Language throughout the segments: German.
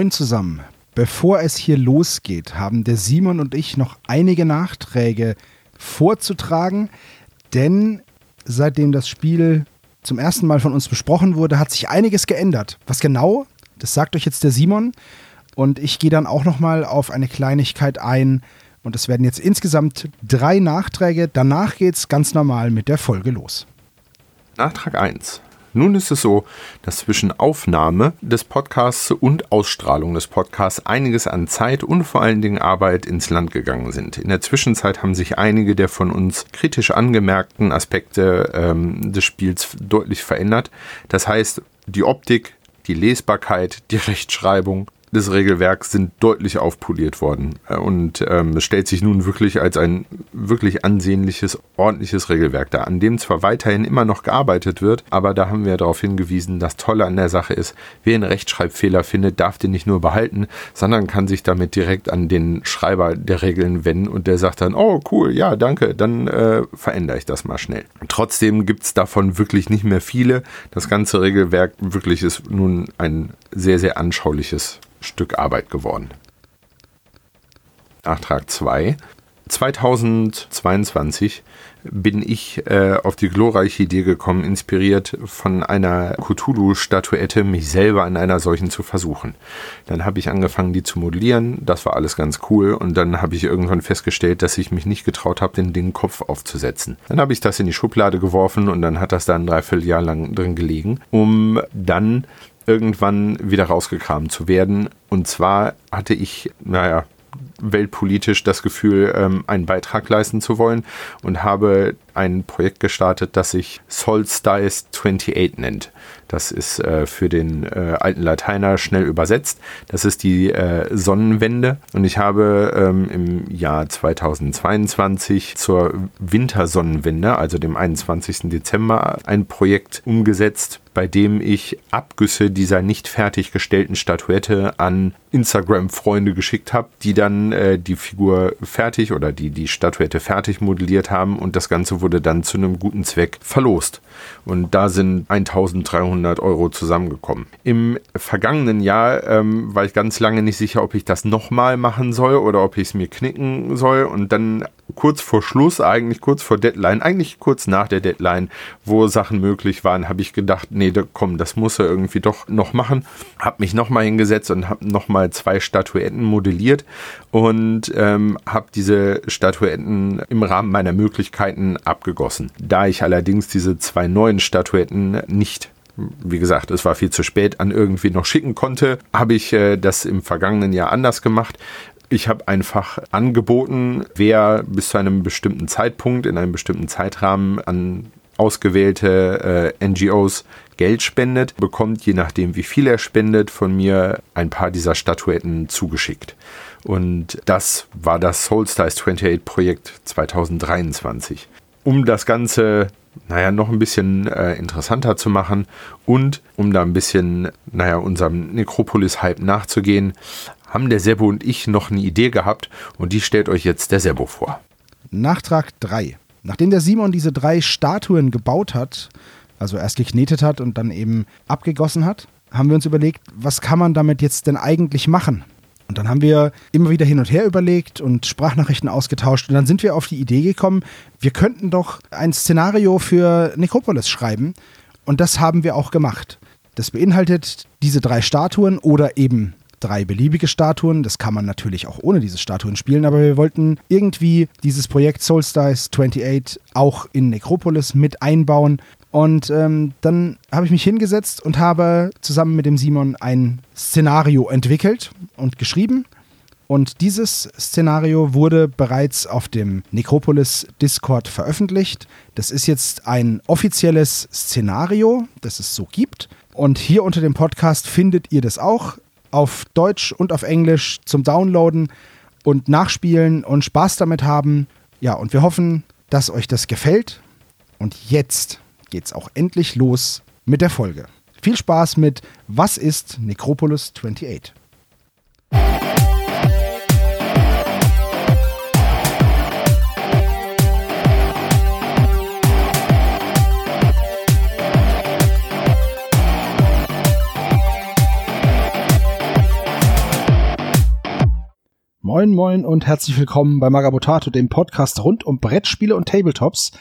Moin zusammen. Bevor es hier losgeht, haben der Simon und ich noch einige Nachträge vorzutragen, denn seitdem das Spiel zum ersten Mal von uns besprochen wurde, hat sich einiges geändert. Was genau? Das sagt euch jetzt der Simon und ich gehe dann auch noch mal auf eine Kleinigkeit ein und es werden jetzt insgesamt drei Nachträge. Danach geht es ganz normal mit der Folge los. Nachtrag 1. Nun ist es so, dass zwischen Aufnahme des Podcasts und Ausstrahlung des Podcasts einiges an Zeit und vor allen Dingen Arbeit ins Land gegangen sind. In der Zwischenzeit haben sich einige der von uns kritisch angemerkten Aspekte ähm, des Spiels deutlich verändert. Das heißt, die Optik, die Lesbarkeit, die Rechtschreibung, des Regelwerks sind deutlich aufpoliert worden. Äh, und ähm, es stellt sich nun wirklich als ein wirklich ansehnliches, ordentliches Regelwerk dar, an dem zwar weiterhin immer noch gearbeitet wird, aber da haben wir darauf hingewiesen, das Tolle an der Sache ist, wer einen Rechtschreibfehler findet, darf den nicht nur behalten, sondern kann sich damit direkt an den Schreiber der Regeln wenden und der sagt dann, oh cool, ja, danke, dann äh, verändere ich das mal schnell. Trotzdem gibt es davon wirklich nicht mehr viele. Das ganze Regelwerk wirklich ist nun ein sehr, sehr anschauliches Stück Arbeit geworden. Nachtrag 2. 2022 bin ich äh, auf die glorreiche Idee gekommen, inspiriert von einer Cthulhu-Statuette, mich selber an einer solchen zu versuchen. Dann habe ich angefangen, die zu modellieren. Das war alles ganz cool. Und dann habe ich irgendwann festgestellt, dass ich mich nicht getraut habe, den Ding Kopf aufzusetzen. Dann habe ich das in die Schublade geworfen und dann hat das da ein Dreivierteljahr lang drin gelegen, um dann irgendwann wieder rausgekramt zu werden. Und zwar hatte ich, naja, weltpolitisch das Gefühl, ähm, einen Beitrag leisten zu wollen und habe ein Projekt gestartet, das sich Solstice 28 nennt. Das ist äh, für den äh, alten Lateiner schnell übersetzt. Das ist die äh, Sonnenwende. Und ich habe ähm, im Jahr 2022 zur Wintersonnenwende, also dem 21. Dezember, ein Projekt umgesetzt, bei dem ich Abgüsse dieser nicht fertiggestellten Statuette an Instagram-Freunde geschickt habe, die dann äh, die Figur fertig oder die die Statuette fertig modelliert haben und das Ganze wurde dann zu einem guten Zweck verlost. Und da sind 1300 Euro zusammengekommen. Im vergangenen Jahr ähm, war ich ganz lange nicht sicher, ob ich das nochmal machen soll oder ob ich es mir knicken soll. Und dann kurz vor Schluss, eigentlich kurz vor Deadline, eigentlich kurz nach der Deadline, wo Sachen möglich waren, habe ich gedacht, nee, komm, das muss er irgendwie doch noch machen. Habe mich nochmal hingesetzt und habe nochmal zwei Statuetten modelliert und ähm, habe diese Statuetten im Rahmen meiner Möglichkeiten abgegossen. Da ich allerdings diese zwei neuen Statuetten nicht wie gesagt, es war viel zu spät, an irgendwie noch schicken konnte, habe ich äh, das im vergangenen Jahr anders gemacht. Ich habe einfach angeboten, wer bis zu einem bestimmten Zeitpunkt in einem bestimmten Zeitrahmen an ausgewählte äh, NGOs Geld spendet, bekommt, je nachdem wie viel er spendet, von mir ein paar dieser Statuetten zugeschickt. Und das war das Soulstice 28 Projekt 2023. Um das Ganze naja, noch ein bisschen äh, interessanter zu machen und um da ein bisschen, naja, unserem Necropolis-Hype nachzugehen, haben der Sebo und ich noch eine Idee gehabt und die stellt euch jetzt der Sebo vor. Nachtrag 3. Nachdem der Simon diese drei Statuen gebaut hat, also erst geknetet hat und dann eben abgegossen hat, haben wir uns überlegt, was kann man damit jetzt denn eigentlich machen? Und dann haben wir immer wieder hin und her überlegt und Sprachnachrichten ausgetauscht. Und dann sind wir auf die Idee gekommen, wir könnten doch ein Szenario für Necropolis schreiben. Und das haben wir auch gemacht. Das beinhaltet diese drei Statuen oder eben drei beliebige Statuen. Das kann man natürlich auch ohne diese Statuen spielen, aber wir wollten irgendwie dieses Projekt Solstice 28 auch in Necropolis mit einbauen. Und ähm, dann habe ich mich hingesetzt und habe zusammen mit dem Simon ein Szenario entwickelt und geschrieben. Und dieses Szenario wurde bereits auf dem Necropolis Discord veröffentlicht. Das ist jetzt ein offizielles Szenario, das es so gibt. Und hier unter dem Podcast findet ihr das auch auf Deutsch und auf Englisch zum Downloaden und Nachspielen und Spaß damit haben. Ja, und wir hoffen, dass euch das gefällt. Und jetzt geht's auch endlich los mit der Folge. Viel Spaß mit Was ist Necropolis 28? Moin, moin und herzlich willkommen bei Magabotato, dem Podcast rund um Brettspiele und Tabletops.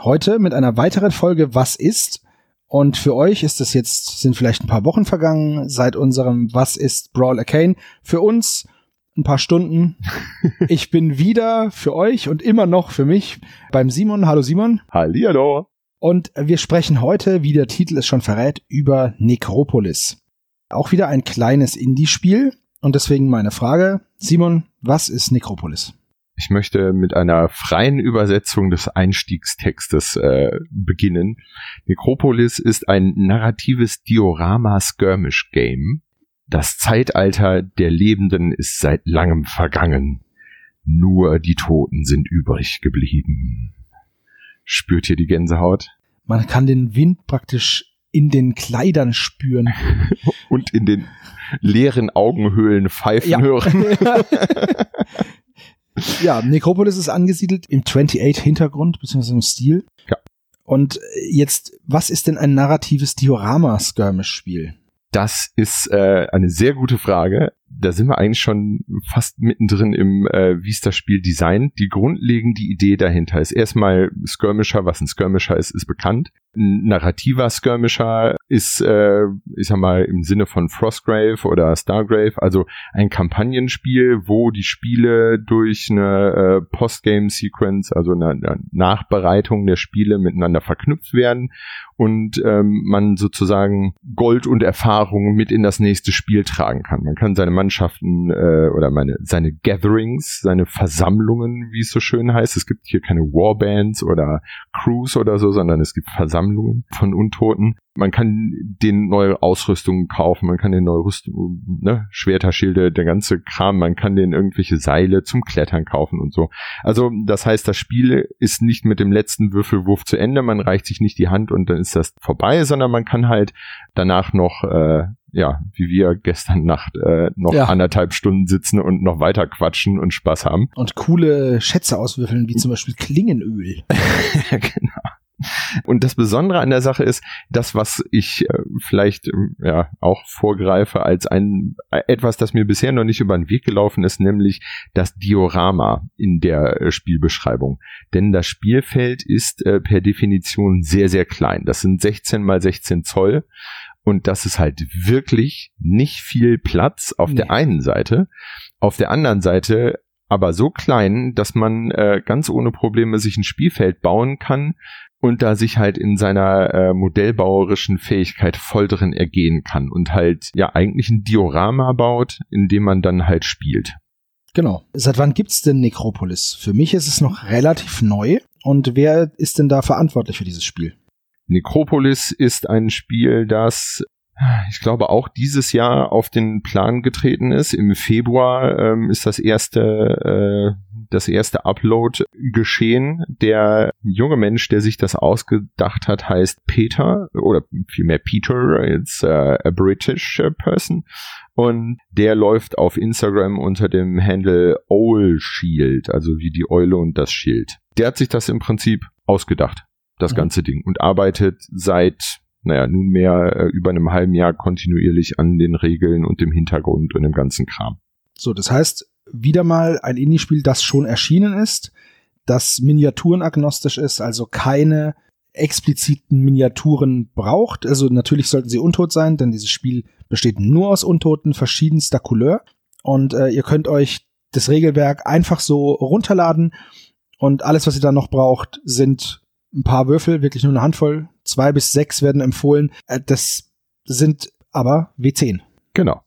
Heute mit einer weiteren Folge Was ist? Und für euch ist es jetzt, sind vielleicht ein paar Wochen vergangen seit unserem Was ist Brawl Arcane. Für uns ein paar Stunden. Ich bin wieder für euch und immer noch für mich beim Simon. Hallo Simon. Hallihallo. Und wir sprechen heute, wie der Titel es schon verrät, über Necropolis. Auch wieder ein kleines Indie-Spiel. Und deswegen meine Frage, Simon, was ist Necropolis? Ich möchte mit einer freien Übersetzung des Einstiegstextes äh, beginnen. Necropolis ist ein narratives Diorama-Skirmish-Game. Das Zeitalter der Lebenden ist seit langem vergangen. Nur die Toten sind übrig geblieben. Spürt ihr die Gänsehaut? Man kann den Wind praktisch in den Kleidern spüren. Und in den leeren Augenhöhlen pfeifen ja. hören. ja, Necropolis ist angesiedelt im 28-Hintergrund, beziehungsweise im Stil. Ja. Und jetzt, was ist denn ein narratives Diorama-Skirmish-Spiel? Das ist äh, eine sehr gute Frage. Da sind wir eigentlich schon fast mittendrin im, äh, wie ist das Spiel designt. Die grundlegende Idee dahinter ist erstmal Skirmisher. Was ein Skirmisher ist, ist bekannt. Ein narrativer Skirmisher ist, äh, ich sag mal, im Sinne von Frostgrave oder Stargrave, also ein Kampagnenspiel, wo die Spiele durch eine äh, Postgame-Sequence, also eine, eine Nachbereitung der Spiele miteinander verknüpft werden und ähm, man sozusagen Gold und Erfahrung mit in das nächste Spiel tragen kann. Man kann seine Mannschaften äh, oder meine, seine Gatherings, seine Versammlungen, wie es so schön heißt. Es gibt hier keine Warbands oder Crews oder so, sondern es gibt Versammlungen von Untoten. Man kann den neue Ausrüstungen kaufen, man kann den neue Rüstung, ne, Schwerter, Schilde, der ganze Kram, man kann den irgendwelche Seile zum Klettern kaufen und so. Also das heißt, das Spiel ist nicht mit dem letzten Würfelwurf zu Ende, man reicht sich nicht die Hand und dann ist das vorbei, sondern man kann halt danach noch äh, ja, wie wir gestern Nacht äh, noch ja. anderthalb Stunden sitzen und noch weiter quatschen und Spaß haben. Und coole Schätze auswürfeln, wie zum Beispiel Klingenöl. genau. Und das Besondere an der Sache ist, das, was ich äh, vielleicht äh, ja auch vorgreife als ein äh, etwas, das mir bisher noch nicht über den Weg gelaufen ist, nämlich das Diorama in der äh, Spielbeschreibung. Denn das Spielfeld ist äh, per Definition sehr, sehr klein. Das sind 16 mal 16 Zoll. Und das ist halt wirklich nicht viel Platz auf nee. der einen Seite. Auf der anderen Seite aber so klein, dass man äh, ganz ohne Probleme sich ein Spielfeld bauen kann, und da sich halt in seiner äh, modellbauerischen Fähigkeit voll drin ergehen kann und halt ja eigentlich ein Diorama baut, in dem man dann halt spielt. Genau. Seit wann gibt's denn Necropolis? Für mich ist es noch relativ neu. Und wer ist denn da verantwortlich für dieses Spiel? Necropolis ist ein Spiel, das ich glaube, auch dieses Jahr auf den Plan getreten ist. Im Februar ähm, ist das erste, äh, das erste Upload geschehen. Der junge Mensch, der sich das ausgedacht hat, heißt Peter oder vielmehr Peter. It's uh, a British person. Und der läuft auf Instagram unter dem Handle Owl Shield, also wie die Eule und das Schild. Der hat sich das im Prinzip ausgedacht, das mhm. ganze Ding, und arbeitet seit naja, nunmehr äh, über einem halben Jahr kontinuierlich an den Regeln und dem Hintergrund und dem ganzen Kram. So, das heißt, wieder mal ein Indie-Spiel, das schon erschienen ist, das miniaturenagnostisch ist, also keine expliziten Miniaturen braucht. Also natürlich sollten sie untot sein, denn dieses Spiel besteht nur aus Untoten verschiedenster Couleur. Und äh, ihr könnt euch das Regelwerk einfach so runterladen und alles, was ihr da noch braucht, sind ein paar Würfel, wirklich nur eine Handvoll. Zwei bis sechs werden empfohlen. Äh, das sind aber W10. Genau.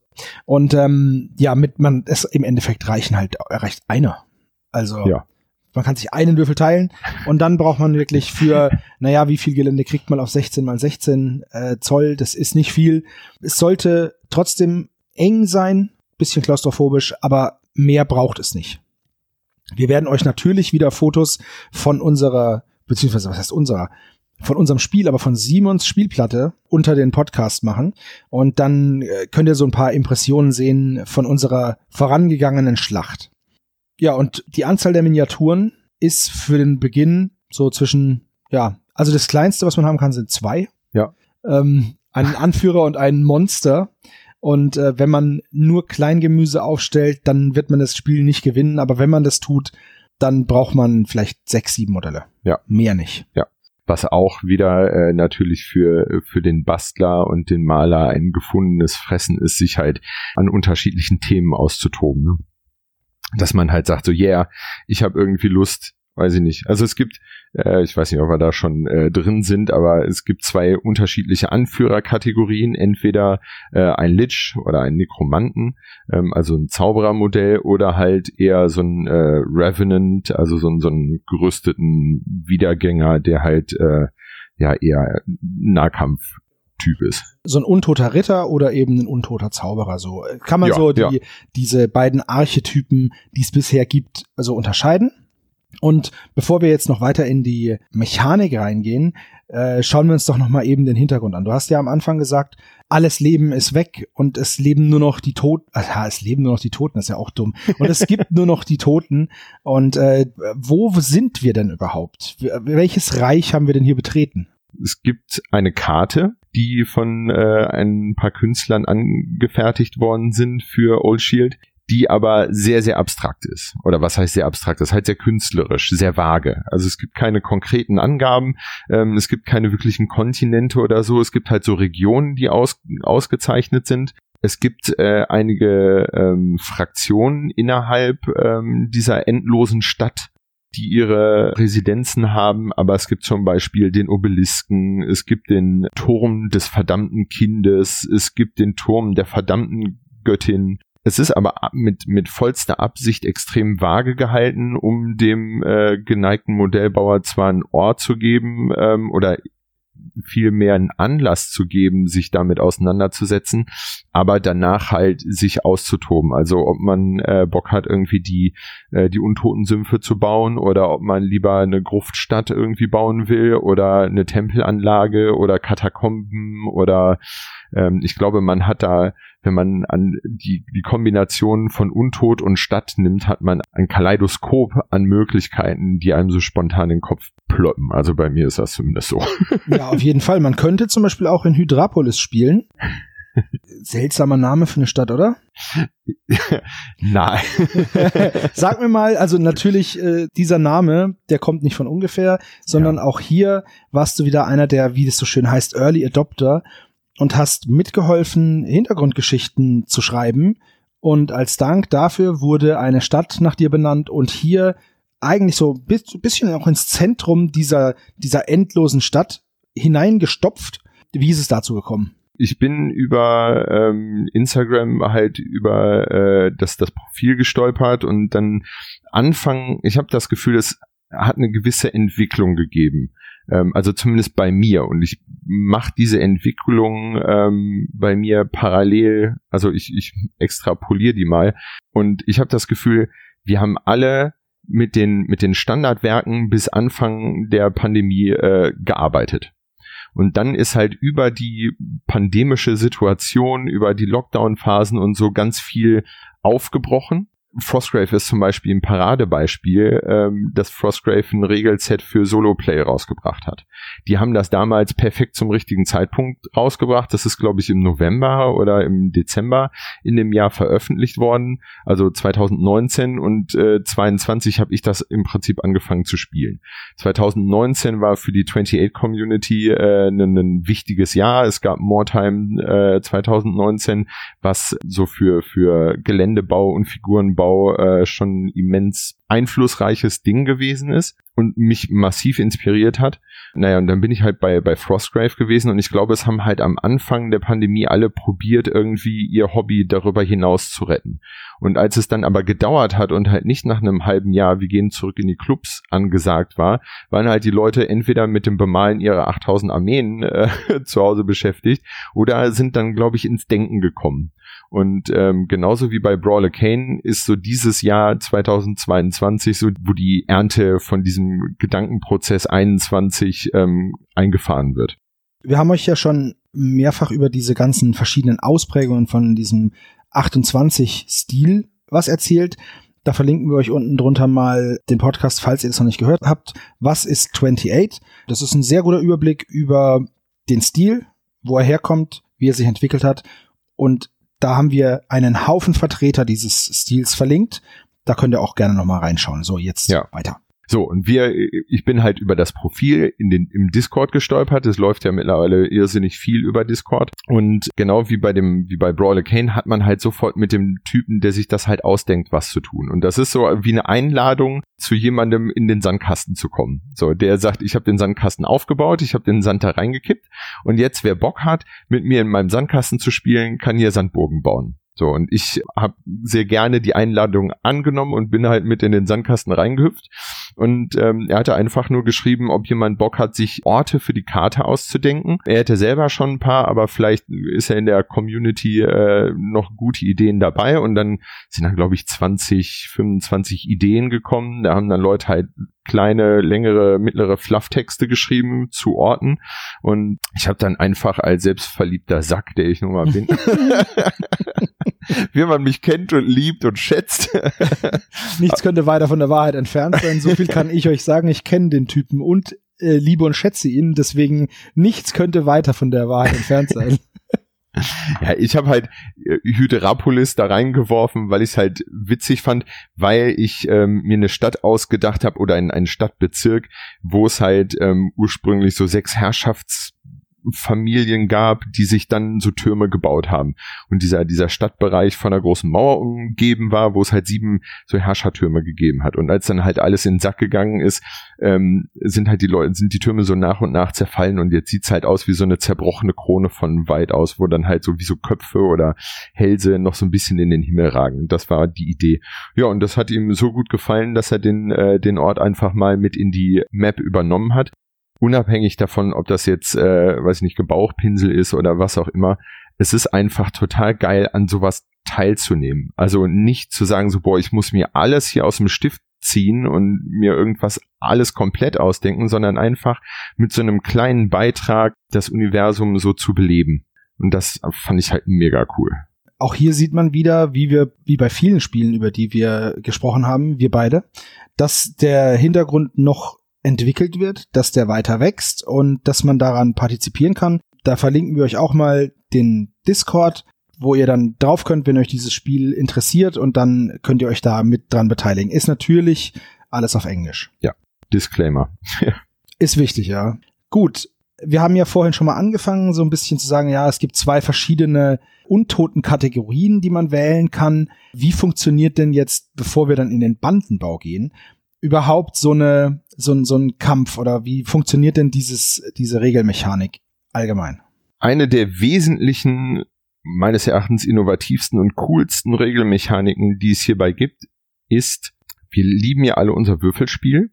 Und ähm, ja, mit man es im Endeffekt reichen halt reicht einer. Also ja. man kann sich einen Würfel teilen und dann braucht man wirklich für, naja, wie viel Gelände kriegt man auf 16 mal 16 äh, Zoll? Das ist nicht viel. Es sollte trotzdem eng sein, bisschen klaustrophobisch, aber mehr braucht es nicht. Wir werden euch natürlich wieder Fotos von unserer beziehungsweise was heißt unserer, von unserem Spiel, aber von Simons Spielplatte unter den Podcast machen. Und dann äh, könnt ihr so ein paar Impressionen sehen von unserer vorangegangenen Schlacht. Ja, und die Anzahl der Miniaturen ist für den Beginn so zwischen, ja, also das kleinste, was man haben kann, sind zwei. Ja. Ähm, einen Anführer und einen Monster. Und äh, wenn man nur Kleingemüse aufstellt, dann wird man das Spiel nicht gewinnen. Aber wenn man das tut, dann braucht man vielleicht sechs, sieben Modelle. Ja. Mehr nicht. Ja. Was auch wieder äh, natürlich für, für den Bastler und den Maler ein gefundenes Fressen ist, sich halt an unterschiedlichen Themen auszutoben. Ne? Dass man halt sagt, so, yeah, ich habe irgendwie Lust, weiß ich nicht. Also es gibt, äh, ich weiß nicht, ob wir da schon äh, drin sind, aber es gibt zwei unterschiedliche Anführerkategorien. Entweder äh, ein Lich oder ein Nekromanten, ähm, also ein Zauberermodell, oder halt eher so ein äh, Revenant, also so, so einen gerüsteten Wiedergänger, der halt äh, ja eher Nahkampf Typ ist. So ein untoter Ritter oder eben ein untoter Zauberer. So kann man Ja, so die, ja. diese beiden Archetypen, die es bisher gibt, so unterscheiden. Und bevor wir jetzt noch weiter in die Mechanik reingehen, äh, schauen wir uns doch noch mal eben den Hintergrund an. Du hast ja am Anfang gesagt, alles Leben ist weg und es leben nur noch die Toten. Aha, es leben nur noch die Toten, das ist ja auch dumm. Und es gibt nur noch die Toten. Und äh, wo sind wir denn überhaupt? Welches Reich haben wir denn hier betreten? Es gibt eine Karte, die von äh, ein paar Künstlern angefertigt worden sind für Old Shield, die aber sehr, sehr abstrakt ist. Oder was heißt sehr abstrakt? Das heißt sehr künstlerisch, sehr vage. Also es gibt keine konkreten Angaben, ähm, es gibt keine wirklichen Kontinente oder so. Es gibt halt so Regionen, die aus, ausgezeichnet sind. Es gibt äh, einige ähm, Fraktionen innerhalb ähm, dieser endlosen Stadt, die ihre Residenzen haben, aber es gibt zum Beispiel den Obelisken, es gibt den Turm des verdammten Kindes, es gibt den Turm der verdammten Göttin. Es ist aber ab- mit, mit vollster Absicht extrem vage gehalten, um dem äh, geneigten Modellbauer zwar ein Ort zu geben ähm, oder vielmehr einen Anlass zu geben, sich damit auseinanderzusetzen, aber danach halt sich auszutoben. Also ob man äh, Bock hat, irgendwie die, äh, die Untoten-Sümpfe zu bauen oder ob man lieber eine Gruftstadt irgendwie bauen will oder eine Tempelanlage oder Katakomben oder ähm, ich glaube, man hat da, wenn man an die, die Kombination von Untot und Stadt nimmt, hat man ein Kaleidoskop an Möglichkeiten, die einem so spontan in den Kopf ploppen. Also bei mir ist das zumindest so. Ja, auf jeden Fall. Man könnte zum Beispiel auch in Hydrapolis spielen. Seltsamer Name für eine Stadt, oder? Nein. Sag mir mal, also natürlich, äh, dieser Name, der kommt nicht von ungefähr, sondern auch hier warst du wieder einer der, wie es so schön heißt, Early Adopter und hast mitgeholfen, Hintergrundgeschichten zu schreiben. Und als Dank dafür wurde eine Stadt nach dir benannt und hier eigentlich so ein bis- bisschen auch ins Zentrum dieser, dieser endlosen Stadt hineingestopft. Wie ist es dazu gekommen? ich bin über ähm, Instagram halt über äh, das, das Profil gestolpert und dann Anfang, ich habe das Gefühl, es hat eine gewisse Entwicklung gegeben. Ähm, also zumindest bei mir. Und ich mache diese Entwicklung ähm, bei mir parallel, also ich, ich extrapoliere die mal. Und ich habe das Gefühl, wir haben alle mit den, mit den Standardwerken bis Anfang der Pandemie äh, gearbeitet. Und dann ist halt über die pandemische Situation, über die Lockdown-Phasen und so ganz viel aufgebrochen. Frostgrave ist zum Beispiel ein Paradebeispiel, ähm, dass Frostgrave ein Regelset für Solo-Play rausgebracht hat. Die haben das damals perfekt zum richtigen Zeitpunkt rausgebracht. Das ist, glaube ich, im November oder im Dezember in dem Jahr veröffentlicht worden, also 2019 und äh, 22 habe ich das im Prinzip angefangen zu spielen. 2019 war für die 28 Community äh, ein, ein wichtiges Jahr. Es gab Moretime äh, 2019, was so für für Geländebau und Figurenbau äh, schon immens einflussreiches Ding gewesen ist und mich massiv inspiriert hat. Naja, und dann bin ich halt bei, bei Frostgrave gewesen und ich glaube, es haben halt am Anfang der Pandemie alle probiert, irgendwie ihr Hobby darüber hinaus zu retten. Und als es dann aber gedauert hat und halt nicht nach einem halben Jahr, wir gehen zurück in die Clubs angesagt war, waren halt die Leute entweder mit dem Bemalen ihrer 8000 Armeen äh, zu Hause beschäftigt oder sind dann, glaube ich, ins Denken gekommen. Und ähm, genauso wie bei Brawler Kane ist so dieses Jahr 2022 so, wo die Ernte von diesem Gedankenprozess 21 ähm, eingefahren wird. Wir haben euch ja schon mehrfach über diese ganzen verschiedenen Ausprägungen von diesem 28-Stil was erzählt. Da verlinken wir euch unten drunter mal den Podcast, falls ihr das noch nicht gehört habt. Was ist 28? Das ist ein sehr guter Überblick über den Stil, wo er herkommt, wie er sich entwickelt hat. Und Da haben wir einen Haufen Vertreter dieses Stils verlinkt. Da könnt ihr auch gerne nochmal reinschauen. So, jetzt ja. weiter. So, und wir, ich bin halt über das Profil in den, im Discord gestolpert. Es läuft ja mittlerweile irrsinnig viel über Discord. Und genau wie bei dem, wie bei Brawler Kane hat man halt sofort mit dem Typen, der sich das halt ausdenkt, was zu tun. Und das ist so wie eine Einladung, zu jemandem in den Sandkasten zu kommen. So, der sagt, ich habe den Sandkasten aufgebaut, ich habe den Sand da reingekippt und jetzt, wer Bock hat, mit mir in meinem Sandkasten zu spielen, kann hier Sandburgen bauen. So, und ich habe sehr gerne die Einladung angenommen und bin halt mit in den Sandkasten reingehüpft. Und ähm, er hatte einfach nur geschrieben, ob jemand Bock hat, sich Orte für die Karte auszudenken. Er hätte selber schon ein paar, aber vielleicht ist er in der Community äh, noch gute Ideen dabei. Und dann sind dann, glaube ich, 20, 25 Ideen gekommen. Da haben dann Leute halt kleine, längere, mittlere Flufftexte geschrieben zu Orten. Und ich habe dann einfach als selbstverliebter Sack, der ich nun mal bin, wie man mich kennt und liebt und schätzt. Nichts könnte weiter von der Wahrheit entfernt sein. So viel kann ich euch sagen. Ich kenne den Typen und äh, liebe und schätze ihn. Deswegen nichts könnte weiter von der Wahrheit entfernt sein. Ja, ich habe halt äh, Hydrapolis da reingeworfen, weil ich es halt witzig fand, weil ich ähm, mir eine Stadt ausgedacht habe oder einen, einen Stadtbezirk, wo es halt ähm, ursprünglich so sechs Herrschafts Familien gab, die sich dann so Türme gebaut haben. Und dieser, dieser Stadtbereich von einer großen Mauer umgeben war, wo es halt sieben so Herrschertürme gegeben hat. Und als dann halt alles in den Sack gegangen ist, ähm, sind halt die Leute, sind die Türme so nach und nach zerfallen und jetzt sieht's halt aus wie so eine zerbrochene Krone von weit aus, wo dann halt so wie so Köpfe oder Hälse noch so ein bisschen in den Himmel ragen. Das war die Idee. Ja, und das hat ihm so gut gefallen, dass er den, äh, den Ort einfach mal mit in die Map übernommen hat unabhängig davon, ob das jetzt, äh, weiß ich nicht, Gebauchpinsel ist oder was auch immer, es ist einfach total geil, an sowas teilzunehmen. Also nicht zu sagen, so, boah, ich muss mir alles hier aus dem Stift ziehen und mir irgendwas alles komplett ausdenken, sondern einfach mit so einem kleinen Beitrag das Universum so zu beleben. Und das fand ich halt mega cool. Auch hier sieht man wieder, wie wir, wie bei vielen Spielen, über die wir gesprochen haben, wir beide, dass der Hintergrund noch entwickelt wird, dass der weiter wächst und dass man daran partizipieren kann. Da verlinken wir euch auch mal den Discord, wo ihr dann drauf könnt, wenn euch dieses Spiel interessiert und dann könnt ihr euch da mit dran beteiligen. Ist natürlich alles auf Englisch. Ja, Disclaimer. Ist wichtig, ja. Gut, wir haben ja vorhin schon mal angefangen, so ein bisschen zu sagen, ja, es gibt zwei verschiedene untoten Kategorien, die man wählen kann. Wie funktioniert denn jetzt, bevor wir dann in den Bandenbau gehen, überhaupt so eine so, so ein Kampf oder wie funktioniert denn dieses diese Regelmechanik allgemein? Eine der wesentlichen meines Erachtens innovativsten und coolsten Regelmechaniken, die es hierbei gibt, ist, wir lieben ja alle unser Würfelspiel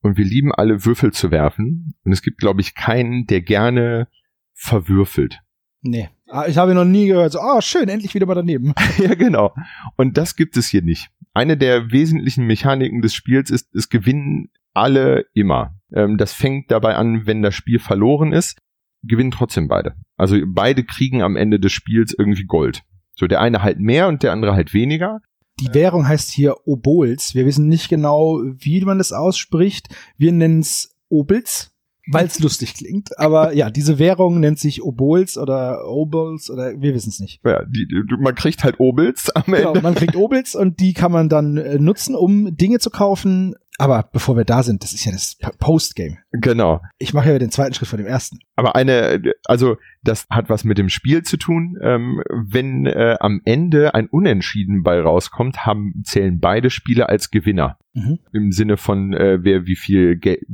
und wir lieben alle Würfel zu werfen und es gibt glaube ich keinen, der gerne verwürfelt. Nee. Ah, ich habe noch nie gehört, so, ah, oh, schön, endlich wieder mal daneben. ja, genau. Und das gibt es hier nicht. Eine der wesentlichen Mechaniken des Spiels ist, es gewinnen alle immer. Ähm, das fängt dabei an, wenn das Spiel verloren ist, gewinnen trotzdem beide. Also beide kriegen am Ende des Spiels irgendwie Gold. So, der eine halt mehr und der andere halt weniger. Die Währung heißt hier Obols. Wir wissen nicht genau, wie man das ausspricht. Wir nennen es Obels weil es lustig klingt. Aber ja, diese Währung nennt sich Obols oder Obols oder wir wissen es nicht. Ja, die, man kriegt halt Obels am genau, Ende. Genau, man kriegt Obels und die kann man dann äh, nutzen, um Dinge zu kaufen. Aber bevor wir da sind, das ist ja das Postgame. Genau. Ich mache ja den zweiten Schritt von dem ersten. Aber eine, also das hat was mit dem Spiel zu tun. Ähm, wenn äh, am Ende ein Unentschieden bei rauskommt, haben zählen beide Spiele als Gewinner. Mhm. Im Sinne von äh, wer wie viel Geld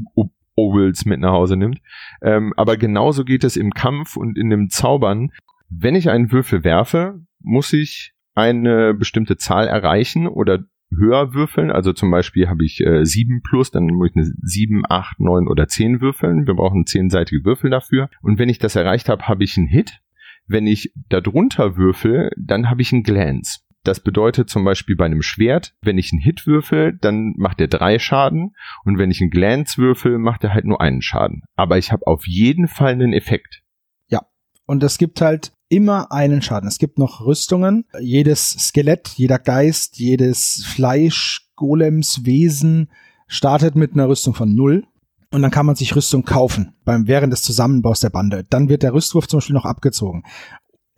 Ovals mit nach Hause nimmt. Ähm, aber genauso geht es im Kampf und in dem Zaubern. Wenn ich einen Würfel werfe, muss ich eine bestimmte Zahl erreichen oder höher würfeln. Also zum Beispiel habe ich äh, 7 plus, dann muss ich eine 7, 8, 9 oder 10 würfeln. Wir brauchen zehnseitige Würfel dafür. Und wenn ich das erreicht habe, habe ich einen Hit. Wenn ich darunter würfel, dann habe ich einen Glance. Das bedeutet zum Beispiel bei einem Schwert, wenn ich einen Hit würfel, dann macht er drei Schaden und wenn ich einen Glance würfel, macht er halt nur einen Schaden. Aber ich habe auf jeden Fall einen Effekt. Ja, und es gibt halt immer einen Schaden. Es gibt noch Rüstungen. Jedes Skelett, jeder Geist, jedes Fleisch, Golems, Wesen startet mit einer Rüstung von null. Und dann kann man sich Rüstung kaufen beim während des Zusammenbaus der Bande. Dann wird der Rüstwurf zum Beispiel noch abgezogen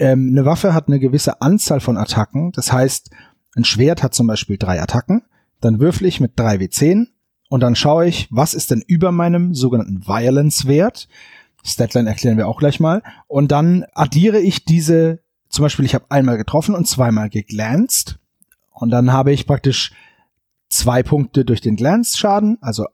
Ähm, eine Waffe hat eine gewisse Anzahl von Attacken. Das heißt, ein Schwert hat zum Beispiel drei Attacken. Dann würfel ich mit drei W10 und dann schaue ich, was ist denn über meinem sogenannten Violence-Wert. Statline erklären wir auch gleich mal. Und dann addiere ich diese, zum Beispiel, ich habe einmal getroffen und zweimal geglanced. Und dann habe ich praktisch zwei Punkte durch den Glance-Schaden, also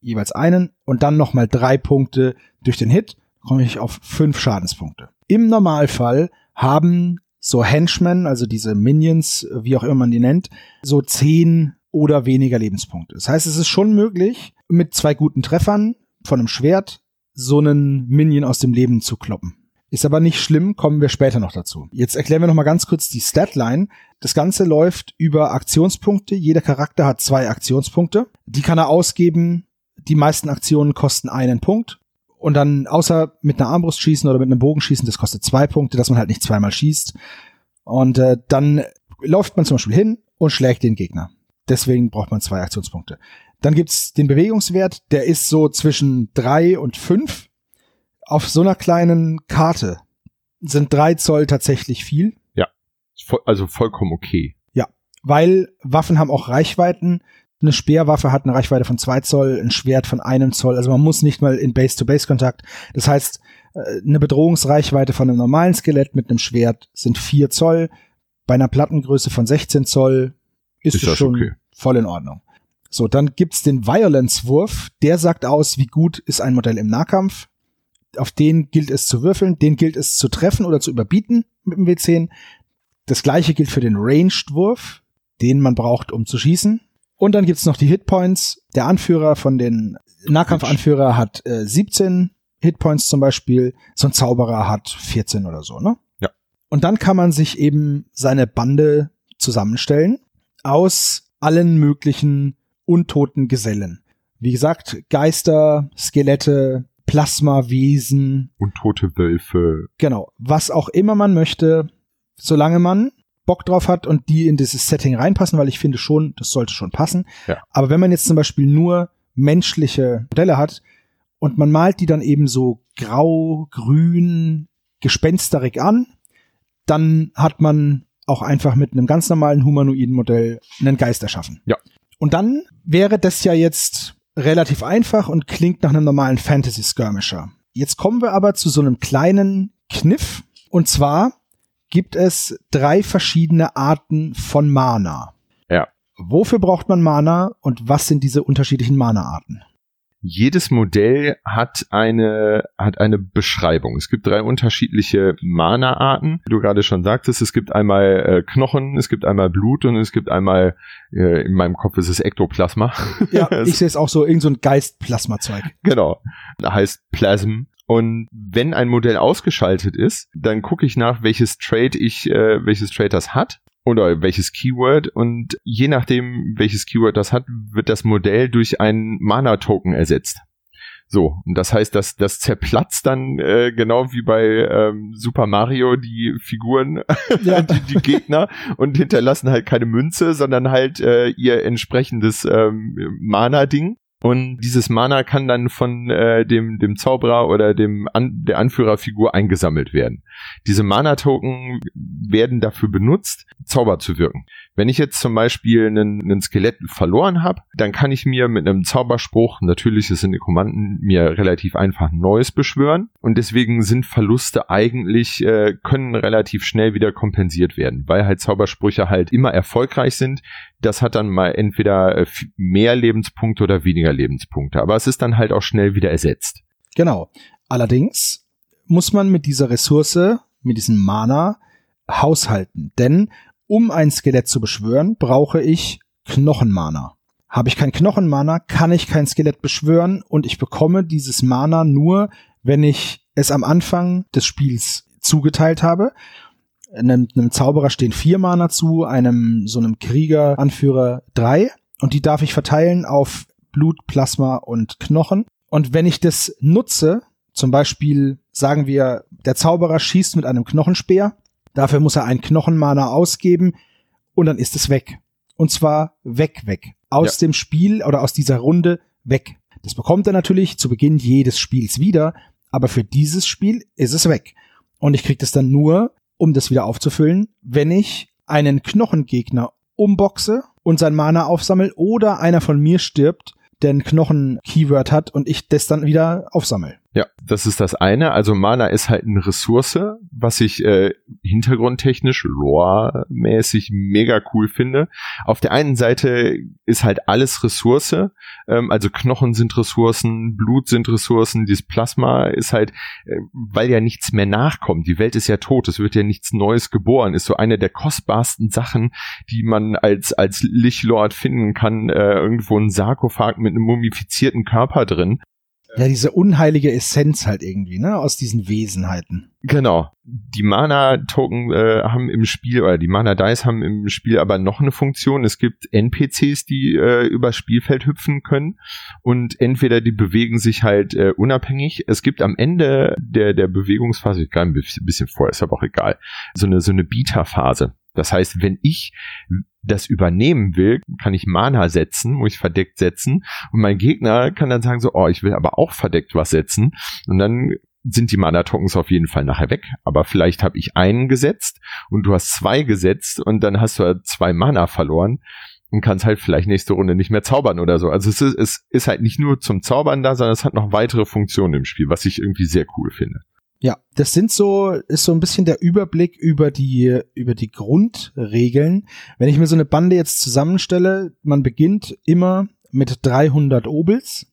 jeweils einen, und dann nochmal drei Punkte durch den Hit, komme ich auf fünf Schadenspunkte. Im Normalfall haben so Henchmen, also diese Minions, wie auch immer man die nennt, so zehn oder weniger Lebenspunkte. Das heißt, es ist schon möglich, mit zwei guten Treffern von einem Schwert so einen Minion aus dem Leben zu kloppen. Ist aber nicht schlimm, kommen wir später noch dazu. Jetzt erklären wir noch mal ganz kurz die Statline. Das Ganze läuft über Aktionspunkte. Jeder Charakter hat zwei Aktionspunkte. Die kann er ausgeben. Die meisten Aktionen kosten einen Punkt. Und dann, außer mit einer Armbrust schießen oder mit einem Bogen schießen, das kostet zwei Punkte, dass man halt nicht zweimal schießt. Und äh, dann läuft man zum Beispiel hin und schlägt den Gegner. Deswegen braucht man zwei Aktionspunkte. Dann gibt's den Bewegungswert, der ist so zwischen drei und fünf. Auf so einer kleinen Karte sind drei Zoll tatsächlich viel. Ja, also vollkommen okay. Ja, weil Waffen haben auch Reichweiten. Eine Speerwaffe hat eine Reichweite von zwei Zoll, ein Schwert von einem Zoll. Also man muss nicht mal in Base-to-Base-Kontakt. Das heißt, äh, eine Bedrohungsreichweite von einem normalen Skelett mit einem Schwert sind vier Zoll. Bei einer Plattengröße von 16 Zoll ist, ist es schon okay. voll in Ordnung. So, dann gibt's den Violence-Wurf. Der sagt aus, wie gut ist ein Modell im Nahkampf. Auf den gilt es zu würfeln, den gilt es zu treffen oder zu überbieten mit dem W10. Das gleiche gilt für den Ranged-Wurf, den man braucht, um zu schießen. Und dann gibt's noch die Hitpoints. Der Anführer von den Nahkampfanführer hat äh, 17 Hitpoints zum Beispiel. So ein Zauberer hat 14 oder so, ne? Ja. Und dann kann man sich eben seine Bande zusammenstellen aus allen möglichen untoten Gesellen. Wie gesagt, Geister, Skelette, Plasmawesen. Untote Wölfe. Genau. Was auch immer man möchte, solange man Bock drauf hat und die in dieses Setting reinpassen, weil ich finde schon, das sollte schon passen. Ja. Aber wenn man jetzt zum Beispiel nur menschliche Modelle hat und man malt die dann eben so grau, grün, gespensterig an, dann hat man auch einfach mit einem ganz normalen humanoiden Modell einen Geist erschaffen. Ja. Und dann wäre das ja jetzt relativ einfach und klingt nach einem normalen Fantasy Skirmisher. Jetzt kommen wir aber zu so einem kleinen Kniff. Und zwar gibt es drei verschiedene Arten von Mana. Ja. Wofür braucht man Mana und was sind diese unterschiedlichen Mana-Arten? jedes Modell hat eine, hat eine Beschreibung. Es gibt drei unterschiedliche Mana-Arten. Wie du gerade schon sagtest, es gibt einmal äh, Knochen, es gibt einmal Blut und es gibt einmal, äh, in meinem Kopf ist es Ektoplasma. Ja, ich sehe es auch so, irgend so ein Geist-Plasma-Zeug. Genau. Heißt Plasm. Und wenn ein Modell ausgeschaltet ist, dann gucke ich nach, welches Trade ich, äh, welches Trade das hat oder welches Keyword und je nachdem, welches Keyword das hat, wird das Modell durch einen Mana-Token ersetzt. So, und das heißt, dass das zerplatzt dann äh, genau wie bei ähm, Super Mario die Figuren, ja. die, die, Gegner und hinterlassen halt keine Münze, sondern halt äh, ihr entsprechendes ähm, Mana-Ding. Und dieses Mana kann dann von äh, dem, dem Zauberer oder dem An der Anführerfigur eingesammelt werden. Diese Mana-Token werden dafür benutzt, Zauber zu wirken. Wenn ich jetzt zum Beispiel einen, einen Skelett verloren habe, dann kann ich mir mit einem Zauberspruch, natürlich ist in den Kommanden, mir relativ einfach Neues beschwören. Und deswegen sind Verluste eigentlich, äh, können relativ schnell wieder kompensiert werden, weil halt Zaubersprüche halt immer erfolgreich sind. Das hat dann mal entweder äh, mehr Lebenspunkte oder weniger Lebenspunkte. Aber es ist dann halt auch schnell wieder ersetzt. Genau. Allerdings muss man mit dieser Ressource, mit diesem Mana, haushalten. Denn um ein Skelett zu beschwören, brauche ich Knochenmana. Habe ich kein Knochenmana, kann ich kein Skelett beschwören und ich bekomme dieses Mana nur, wenn ich es am Anfang des Spiels zugeteilt habe. Einem, einem Zauberer stehen vier Mana zu, einem so einem Krieger, Anführer drei und die darf ich verteilen auf Blut, Plasma und Knochen. Und wenn ich das nutze, zum Beispiel sagen wir, der Zauberer schießt mit einem Knochenspeer, Dafür muss er einen Knochenmana ausgeben und dann ist es weg. Und zwar weg, weg. Aus ja. dem Spiel oder aus dieser Runde weg. Das bekommt er natürlich zu Beginn jedes Spiels wieder, aber für dieses Spiel ist es weg. Und ich krieg das dann nur, um das wieder aufzufüllen, wenn ich einen Knochengegner umboxe und sein Mana aufsammel oder einer von mir stirbt, der ein Knochen-Keyword hat und ich das dann wieder aufsammel. Ja, das ist das eine. Also Mana ist halt eine Ressource, was ich äh, hintergrundtechnisch, lore-mäßig mega cool finde. Auf der einen Seite ist halt alles Ressource, ähm, also Knochen sind Ressourcen, Blut sind Ressourcen, dieses Plasma ist halt, äh, weil ja nichts mehr nachkommt. Die Welt ist ja tot, es wird ja nichts Neues geboren. Ist so eine der kostbarsten Sachen, die man als als Lichlord finden kann. Äh, irgendwo ein Sarkophag mit einem mumifizierten Körper drin. Ja, diese unheilige Essenz halt irgendwie, ne, aus diesen Wesenheiten. Genau. Die Mana-Token äh, haben im Spiel, oder die Mana-Dice haben im Spiel aber noch eine Funktion. Es gibt NPCs, die äh, übers Spielfeld hüpfen können und entweder die bewegen sich halt äh, unabhängig. Es gibt am Ende der, der Bewegungsphase, ich ein bisschen vor, ist aber auch egal, so eine, so eine Beta-Phase. Das heißt, wenn ich das übernehmen will, kann ich Mana setzen, muss ich verdeckt setzen und mein Gegner kann dann sagen so, oh, ich will aber auch verdeckt was setzen und dann sind die Mana-Tokens auf jeden Fall nachher weg. Aber vielleicht habe ich einen gesetzt und du hast zwei gesetzt und dann hast du halt zwei Mana verloren und kannst halt vielleicht nächste Runde nicht mehr zaubern oder so. Also es ist, es ist halt nicht nur zum Zaubern da, sondern es hat noch weitere Funktionen im Spiel, was ich irgendwie sehr cool finde. Ja, das sind so, ist so ein bisschen der Überblick über die, über die Grundregeln. Wenn ich mir so eine Bande jetzt zusammenstelle, man beginnt immer mit 300 Obels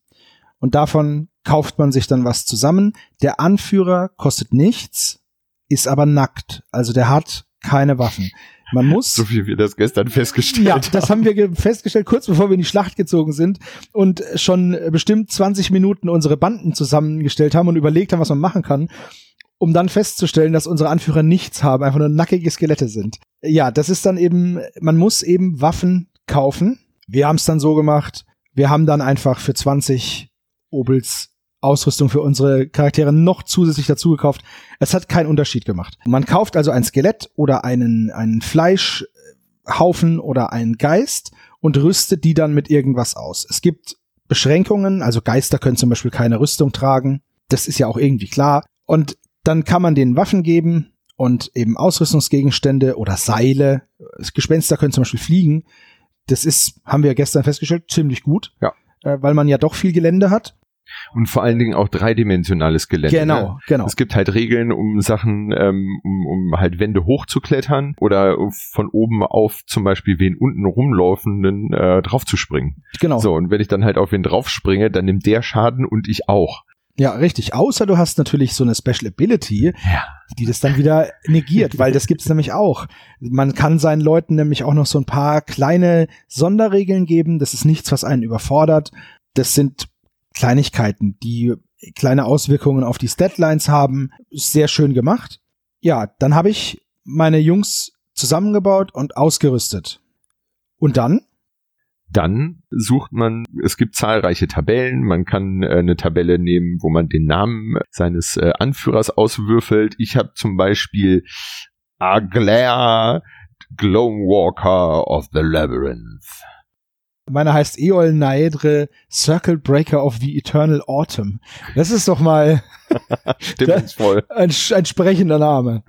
und davon kauft man sich dann was zusammen. Der Anführer kostet nichts, ist aber nackt. Also der hat keine Waffen. Man muss. So wie wir das gestern festgestellt haben. Ja, das haben wir festgestellt, kurz bevor wir in die Schlacht gezogen sind und schon bestimmt 20 Minuten unsere Banden zusammengestellt haben und überlegt haben, was man machen kann, um dann festzustellen, dass unsere Anführer nichts haben, einfach nur nackige Skelette sind. Ja, das ist dann eben, man muss eben Waffen kaufen. Wir haben es dann so gemacht, wir haben dann einfach für 20 Obels Ausrüstung für unsere Charaktere noch zusätzlich dazu gekauft. Es hat keinen Unterschied gemacht. Man kauft also ein Skelett oder einen, einen Fleischhaufen oder einen Geist und rüstet die dann mit irgendwas aus. Es gibt Beschränkungen, also Geister können zum Beispiel keine Rüstung tragen. Das ist ja auch irgendwie klar. Und dann kann man denen Waffen geben und eben Ausrüstungsgegenstände oder Seile. Gespenster können zum Beispiel fliegen. Das ist, haben wir gestern festgestellt, ziemlich gut. Ja. Äh, weil man ja doch viel Gelände hat und vor allen Dingen auch dreidimensionales Gelände. Genau, ne? genau. Es gibt halt Regeln, um Sachen, ähm, um, um halt Wände hochzuklettern oder von oben auf zum Beispiel wen unten rumlaufenden äh, draufzuspringen. Genau. So, und wenn ich dann halt auf wen draufspringe, dann nimmt der Schaden und ich auch. Ja, richtig. Außer du hast natürlich so eine Special Ability, ja. die das dann wieder negiert, weil das gibt's nämlich auch. Man kann seinen Leuten nämlich auch noch so ein paar kleine Sonderregeln geben. Das ist nichts, was einen überfordert. Das sind Kleinigkeiten, die kleine Auswirkungen auf die Statlines haben. Sehr schön gemacht. Ja, dann habe ich meine Jungs zusammengebaut und ausgerüstet. Und dann? Dann sucht man, es gibt zahlreiche Tabellen, man kann äh, eine Tabelle nehmen, wo man den Namen seines äh, Anführers auswürfelt. Ich habe zum Beispiel Aglair Glowwalker of the Labyrinth. Meiner heißt Eol Naedre Circle Breaker of the Eternal Autumn. Das ist doch mal Stimmungsvoll. ein, ein sprechender Name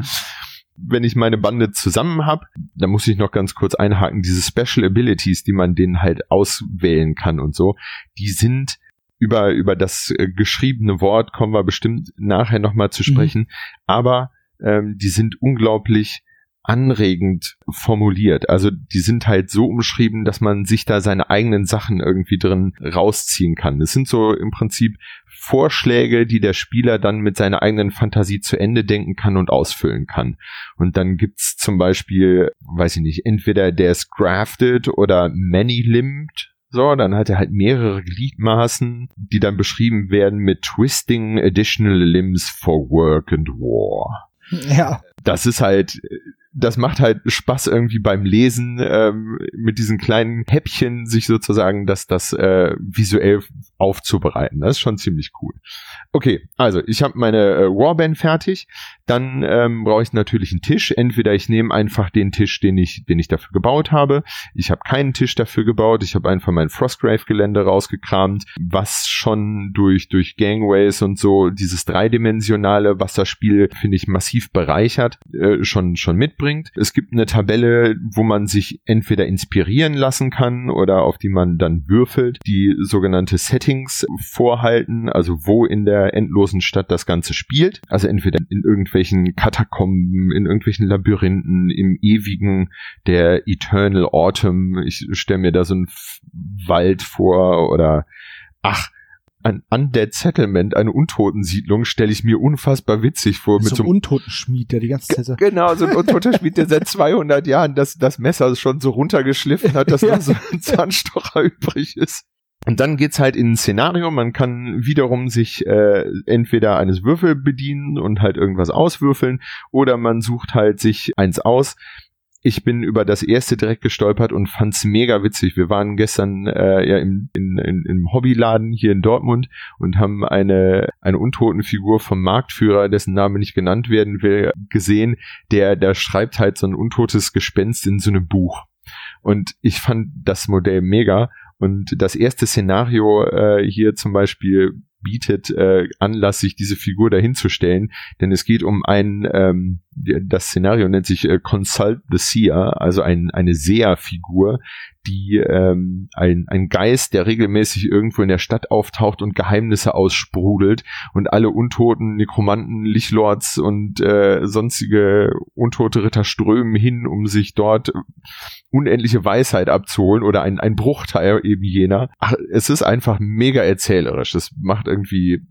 wenn ich meine Bande zusammen habe, dann muss ich noch ganz kurz einhaken, diese Special Abilities, die man denen halt auswählen kann und so, die sind über, über das äh, geschriebene Wort kommen wir bestimmt nachher nochmal zu mhm. sprechen, mhm. aber ähm, die sind unglaublich anregend formuliert. Also die sind halt so umschrieben, dass man sich da seine eigenen Sachen irgendwie drin rausziehen kann. Es sind so im Prinzip Vorschläge, die der Spieler dann mit seiner eigenen Fantasie zu Ende denken kann und ausfüllen kann. Und dann gibt's zum Beispiel, weiß ich nicht, entweder der ist grafted oder many-limbed. So, dann hat er halt mehrere Gliedmaßen, die dann beschrieben werden mit twisting additional limbs for work and war. Ja. Das ist halt das macht halt Spaß irgendwie beim Lesen ähm, mit diesen kleinen Häppchen sich sozusagen das das äh, visuell aufzubereiten. Das ist schon ziemlich cool. Okay, also ich habe meine äh, Warband fertig. Dann ähm, brauche ich natürlich einen Tisch. Entweder ich nehme einfach den Tisch, den ich den ich dafür gebaut habe. Ich habe keinen Tisch dafür gebaut. Ich habe einfach mein Frostgrave-Gelände rausgekramt, was schon durch durch Gangways und so dieses dreidimensionale Wasserspiel finde ich massiv bereichert äh, schon schon mitbringt. Es gibt eine Tabelle, wo man sich entweder inspirieren lassen kann oder auf die man dann würfelt, die sogenannte Settings vorhalten, also wo in der endlosen Stadt das Ganze spielt. Also entweder in irgendwelchen Katakomben, in irgendwelchen Labyrinthen, im ewigen der Eternal Autumn. Ich stelle mir da so einen Wald vor oder ach, ein Undead Settlement, eine Untotensiedlung, stelle ich mir unfassbar witzig vor. mit so einem Untotenschmied, der die ganze Zeit so Genau, so ein Untotenschmied, der seit 200 Jahren das, das Messer schon so runtergeschliffen hat, dass ja. noch so ein Zahnstocher übrig ist. Und dann geht's halt in ein Szenario, man kann wiederum sich äh, entweder eines Würfel bedienen und halt irgendwas auswürfeln oder man sucht halt sich eins aus, ich bin über das erste direkt gestolpert und fand's mega witzig. Wir waren gestern äh, ja im, in, in, im Hobbyladen hier in Dortmund und haben eine, eine Untotenfigur vom Marktführer, dessen Name nicht genannt werden will, gesehen, der, der schreibt halt so ein untotes Gespenst in so einem Buch. Und ich fand das Modell mega. Und das erste Szenario äh, hier zum Beispiel bietet äh, Anlass, sich diese Figur dahinzustellen, denn es geht um ein, ähm, das Szenario nennt sich äh, Consult the Seer, also ein, eine Seher-Figur, die ähm, ein, ein Geist, der regelmäßig irgendwo in der Stadt auftaucht und Geheimnisse aussprudelt und alle untoten Nekromanten, Lichlords und äh, sonstige untote Ritter strömen hin, um sich dort unendliche Weisheit abzuholen oder ein, ein Bruchteil eben jener. Ach, es ist einfach mega erzählerisch. Es macht irgendwie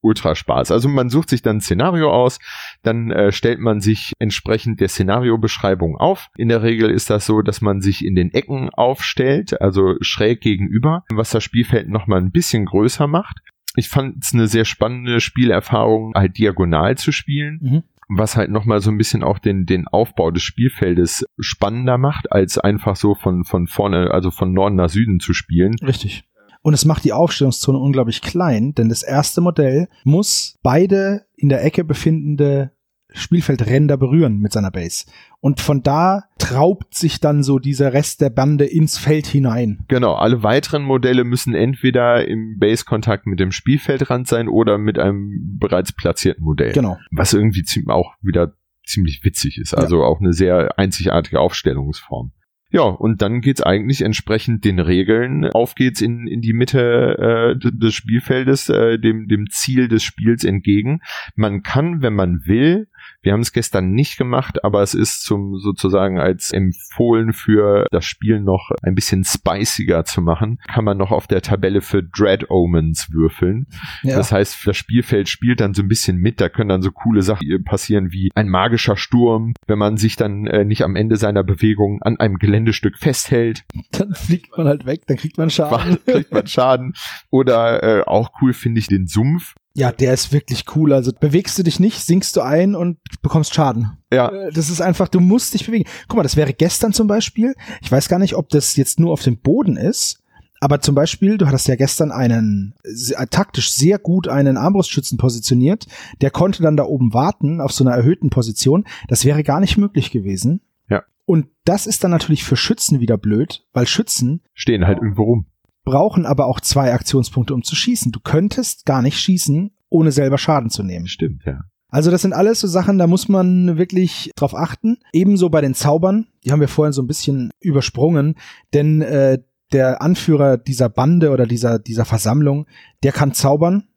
ultra Spaß. Also man sucht sich dann ein Szenario aus, dann äh, stellt man sich entsprechend der Szenariobeschreibung auf. In der Regel ist das so, dass man sich in den Ecken aufstellt, also schräg gegenüber, was das Spielfeld nochmal ein bisschen größer macht. Ich fand es eine sehr spannende Spielerfahrung, halt diagonal zu spielen. Mhm was halt nochmal so ein bisschen auch den, den Aufbau des Spielfeldes spannender macht, als einfach so von, von vorne, also von Norden nach Süden zu spielen. Richtig. Und es macht die Aufstellungszone unglaublich klein, denn das erste Modell muss beide in der Ecke befindende Spielfeldränder berühren mit seiner Base. Und von da traubt sich dann so dieser Rest der Bande ins Feld hinein. Genau, alle weiteren Modelle müssen entweder im Base-Kontakt mit dem Spielfeldrand sein oder mit einem bereits platzierten Modell. Genau. Was irgendwie auch wieder ziemlich witzig ist. Also ja. auch eine sehr einzigartige Aufstellungsform. Ja, und dann geht's eigentlich entsprechend den Regeln. Auf geht's in, in die Mitte äh, des Spielfeldes, äh, dem, dem Ziel des Spiels entgegen. Man kann, wenn man will, wir haben es gestern nicht gemacht, aber es ist zum sozusagen als empfohlen für das Spiel noch ein bisschen spiciger zu machen, kann man noch auf der Tabelle für Dread Omens würfeln. Ja. Das heißt, das Spielfeld spielt dann so ein bisschen mit, da können dann so coole Sachen passieren wie ein magischer Sturm, wenn man sich dann äh, nicht am Ende seiner Bewegung an einem Geländestück festhält. Dann fliegt man halt weg, dann kriegt man Schaden. kriegt man Schaden. Oder äh, auch cool finde ich den Sumpf. Ja, der ist wirklich cool. Also bewegst du dich nicht, sinkst du ein und bekommst Schaden. Ja. Äh, das ist einfach, du musst dich bewegen. Guck mal, das wäre gestern zum Beispiel. Ich weiß gar nicht, ob das jetzt nur auf dem Boden ist. Aber zum Beispiel, du hattest ja gestern einen äh, taktisch sehr gut einen Armbrustschützen positioniert. Der konnte dann da oben warten auf so einer erhöhten Position. Das wäre gar nicht möglich gewesen. Ja. Und das ist dann natürlich für Schützen wieder blöd, weil Schützen stehen halt irgendwo rum brauchen aber auch zwei Aktionspunkte, um zu schießen. Du könntest gar nicht schießen, ohne selber Schaden zu nehmen. Stimmt, ja. Also das sind alles so Sachen, da muss man wirklich drauf achten. Ebenso bei den Zaubern, die haben wir vorhin so ein bisschen übersprungen, denn äh, der Anführer dieser Bande oder dieser, dieser Versammlung, der kann zaubern,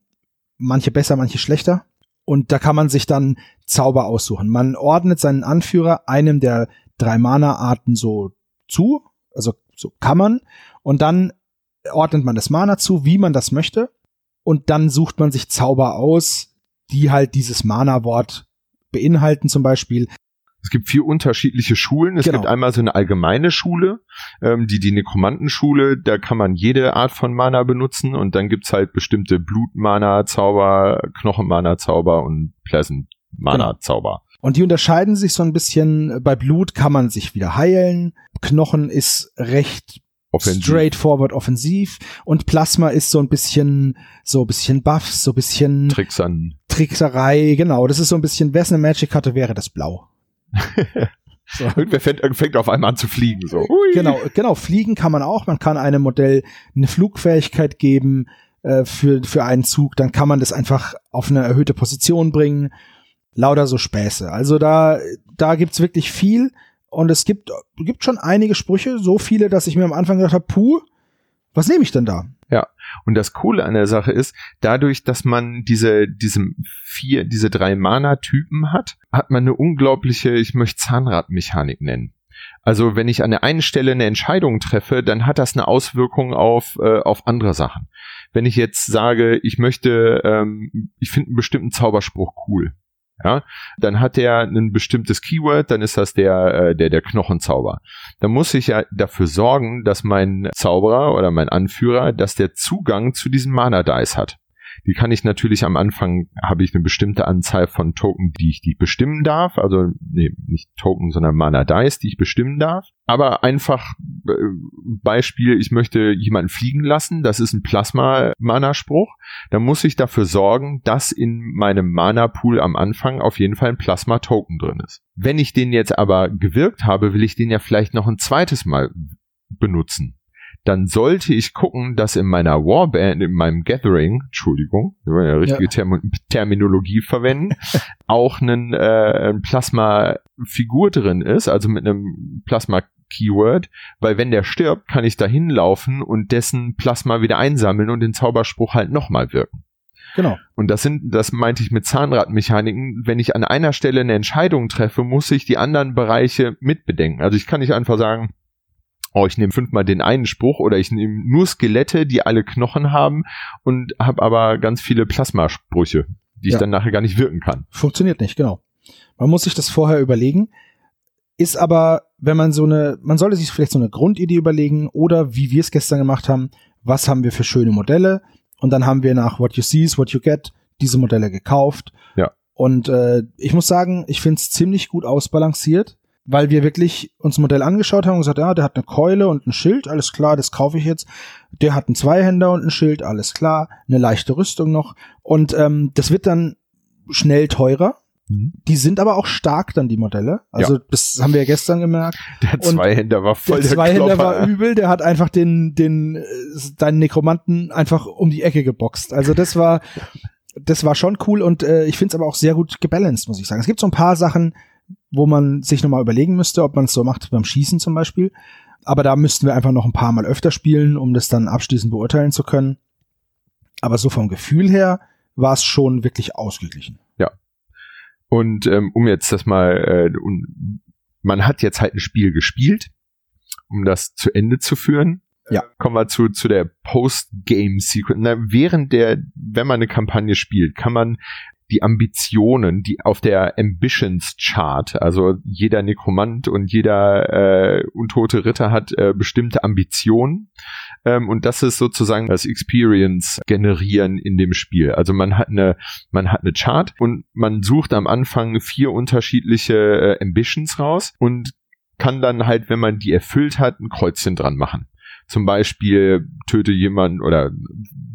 manche besser, manche schlechter. Und da kann man sich dann Zauber aussuchen. Man ordnet seinen Anführer einem der drei Mana-Arten so zu, also so kann man. Und dann ordnet man das Mana zu, wie man das möchte. Und dann sucht man sich Zauber aus, die halt dieses Mana-Wort beinhalten zum Beispiel. Es gibt vier unterschiedliche Schulen. Es genau. gibt einmal so eine allgemeine Schule, ähm, die die Nekromantenschule, da kann man jede Art von Mana benutzen und dann gibt's halt bestimmte Blut-Mana-Zauber, Knochen-Mana-Zauber und Pleasant-Mana-Zauber. Und die unterscheiden sich so ein bisschen. Bei Blut kann man sich wieder heilen. Knochen ist recht offensiv. straightforward offensiv. Und Plasma ist so ein bisschen, so ein bisschen Buffs, so ein bisschen Tricks an. Trickserei. Genau, das ist so ein bisschen, wer es eine Magic hatte, wäre das blau. So. Irgendwer fängt, fängt, auf einmal an zu fliegen. So. Ui. Genau, genau. Fliegen kann man auch. Man kann einem Modell eine Flugfähigkeit geben äh, für, für einen Zug. Dann kann man das einfach auf eine erhöhte Position bringen. Lauter so Späße. Also da, da gibt's wirklich viel. Und es gibt, gibt schon einige Sprüche, so viele, dass ich mir am Anfang gedacht habe, puh, was nehme ich denn da? Ja, und das Coole an der Sache ist, dadurch, dass man diese, diese vier, diese drei Mana-Typen hat, hat man eine unglaubliche, ich möchte Zahnradmechanik nennen. Also wenn ich an der einen Stelle eine Entscheidung treffe, dann hat das eine Auswirkung auf, äh, auf andere Sachen. Wenn ich jetzt sage, ich möchte, ähm, ich finde einen bestimmten Zauberspruch cool, ja, dann hat er ein bestimmtes Keyword, dann ist das der, äh, der, der Knochenzauber. Dann muss ich ja dafür sorgen, dass mein Zauberer oder mein Anführer, dass der Zugang zu diesem Mana-Dice hat. Die kann ich natürlich am Anfang, habe ich eine bestimmte Anzahl von Token, die ich die bestimmen darf. Also, nee, nicht Token, sondern Mana Dice, die ich bestimmen darf. Aber einfach äh, Beispiel, ich möchte jemanden fliegen lassen, das ist ein Plasma-Mana-Spruch. Dann muss ich dafür sorgen, dass in meinem Mana-Pool am Anfang auf jeden Fall ein Plasma-Token drin ist. Wenn ich den jetzt aber gewirkt habe, will ich den ja vielleicht noch ein zweites Mal benutzen dann sollte ich gucken, dass in meiner Warband, in meinem Gathering, Entschuldigung, wir wollen ja richtige ja. Term Terminologie verwenden, auch einen, äh, ein Plasma-Figur drin ist, also mit einem Plasma-Keyword, weil wenn der stirbt, kann ich da hinlaufen und dessen Plasma wieder einsammeln und den Zauberspruch halt nochmal wirken. Genau. Und das sind, das meinte ich mit Zahnradmechaniken. Wenn ich an einer Stelle eine Entscheidung treffe, muss ich die anderen Bereiche mitbedenken. Also ich kann nicht einfach sagen, oh, ich nehme fünfmal den einen Spruch oder ich nehme nur Skelette, die alle Knochen haben und habe aber ganz viele Plasmasprüche, die ja. ich dann nachher gar nicht wirken kann. Funktioniert nicht, genau. Man muss sich das vorher überlegen. Ist aber, wenn man so eine, man sollte sich vielleicht so eine Grundidee überlegen oder wie wir es gestern gemacht haben, was haben wir für schöne Modelle und dann haben wir nach What You See is What You Get diese Modelle gekauft. Ja. Und äh, ich muss sagen, ich finde es ziemlich gut ausbalanciert weil wir wirklich uns ein Modell angeschaut haben und gesagt, ja, der hat eine Keule und ein Schild, alles klar, das kaufe ich jetzt. Der hat einen Zweihänder und ein Schild, alles klar, eine leichte Rüstung noch. Und ähm, das wird dann schnell teurer. Mhm. Die sind aber auch stark dann, die Modelle. Also ja. das haben wir ja gestern gemerkt. Der Zweihänder war voll der, der Zweihänder war übel, der hat einfach den, den, deinen Nekromanten einfach um die Ecke geboxt. Also das war, das war schon cool und äh, ich finde es aber auch sehr gut gebalanced, muss ich sagen. Es gibt so ein paar Sachen, wo man sich nochmal überlegen müsste, ob man es so macht beim Schießen zum Beispiel. Aber da müssten wir einfach noch ein paar Mal öfter spielen, um das dann abschließend beurteilen zu können. Aber so vom Gefühl her war es schon wirklich ausgeglichen. Ja. Und ähm, um jetzt das mal, äh, man hat jetzt halt ein Spiel gespielt, um das zu Ende zu führen. Ja. Kommen wir zu, zu der Post-Game-Sequence. Während der, wenn man eine Kampagne spielt, kann man die Ambitionen, die auf der Ambitions Chart, also jeder Nekromant und jeder äh, untote Ritter hat äh, bestimmte Ambitionen ähm, und das ist sozusagen das Experience generieren in dem Spiel. Also man hat eine man hat eine Chart und man sucht am Anfang vier unterschiedliche äh, Ambitions raus und kann dann halt, wenn man die erfüllt hat, ein Kreuzchen dran machen. Zum Beispiel töte jemanden oder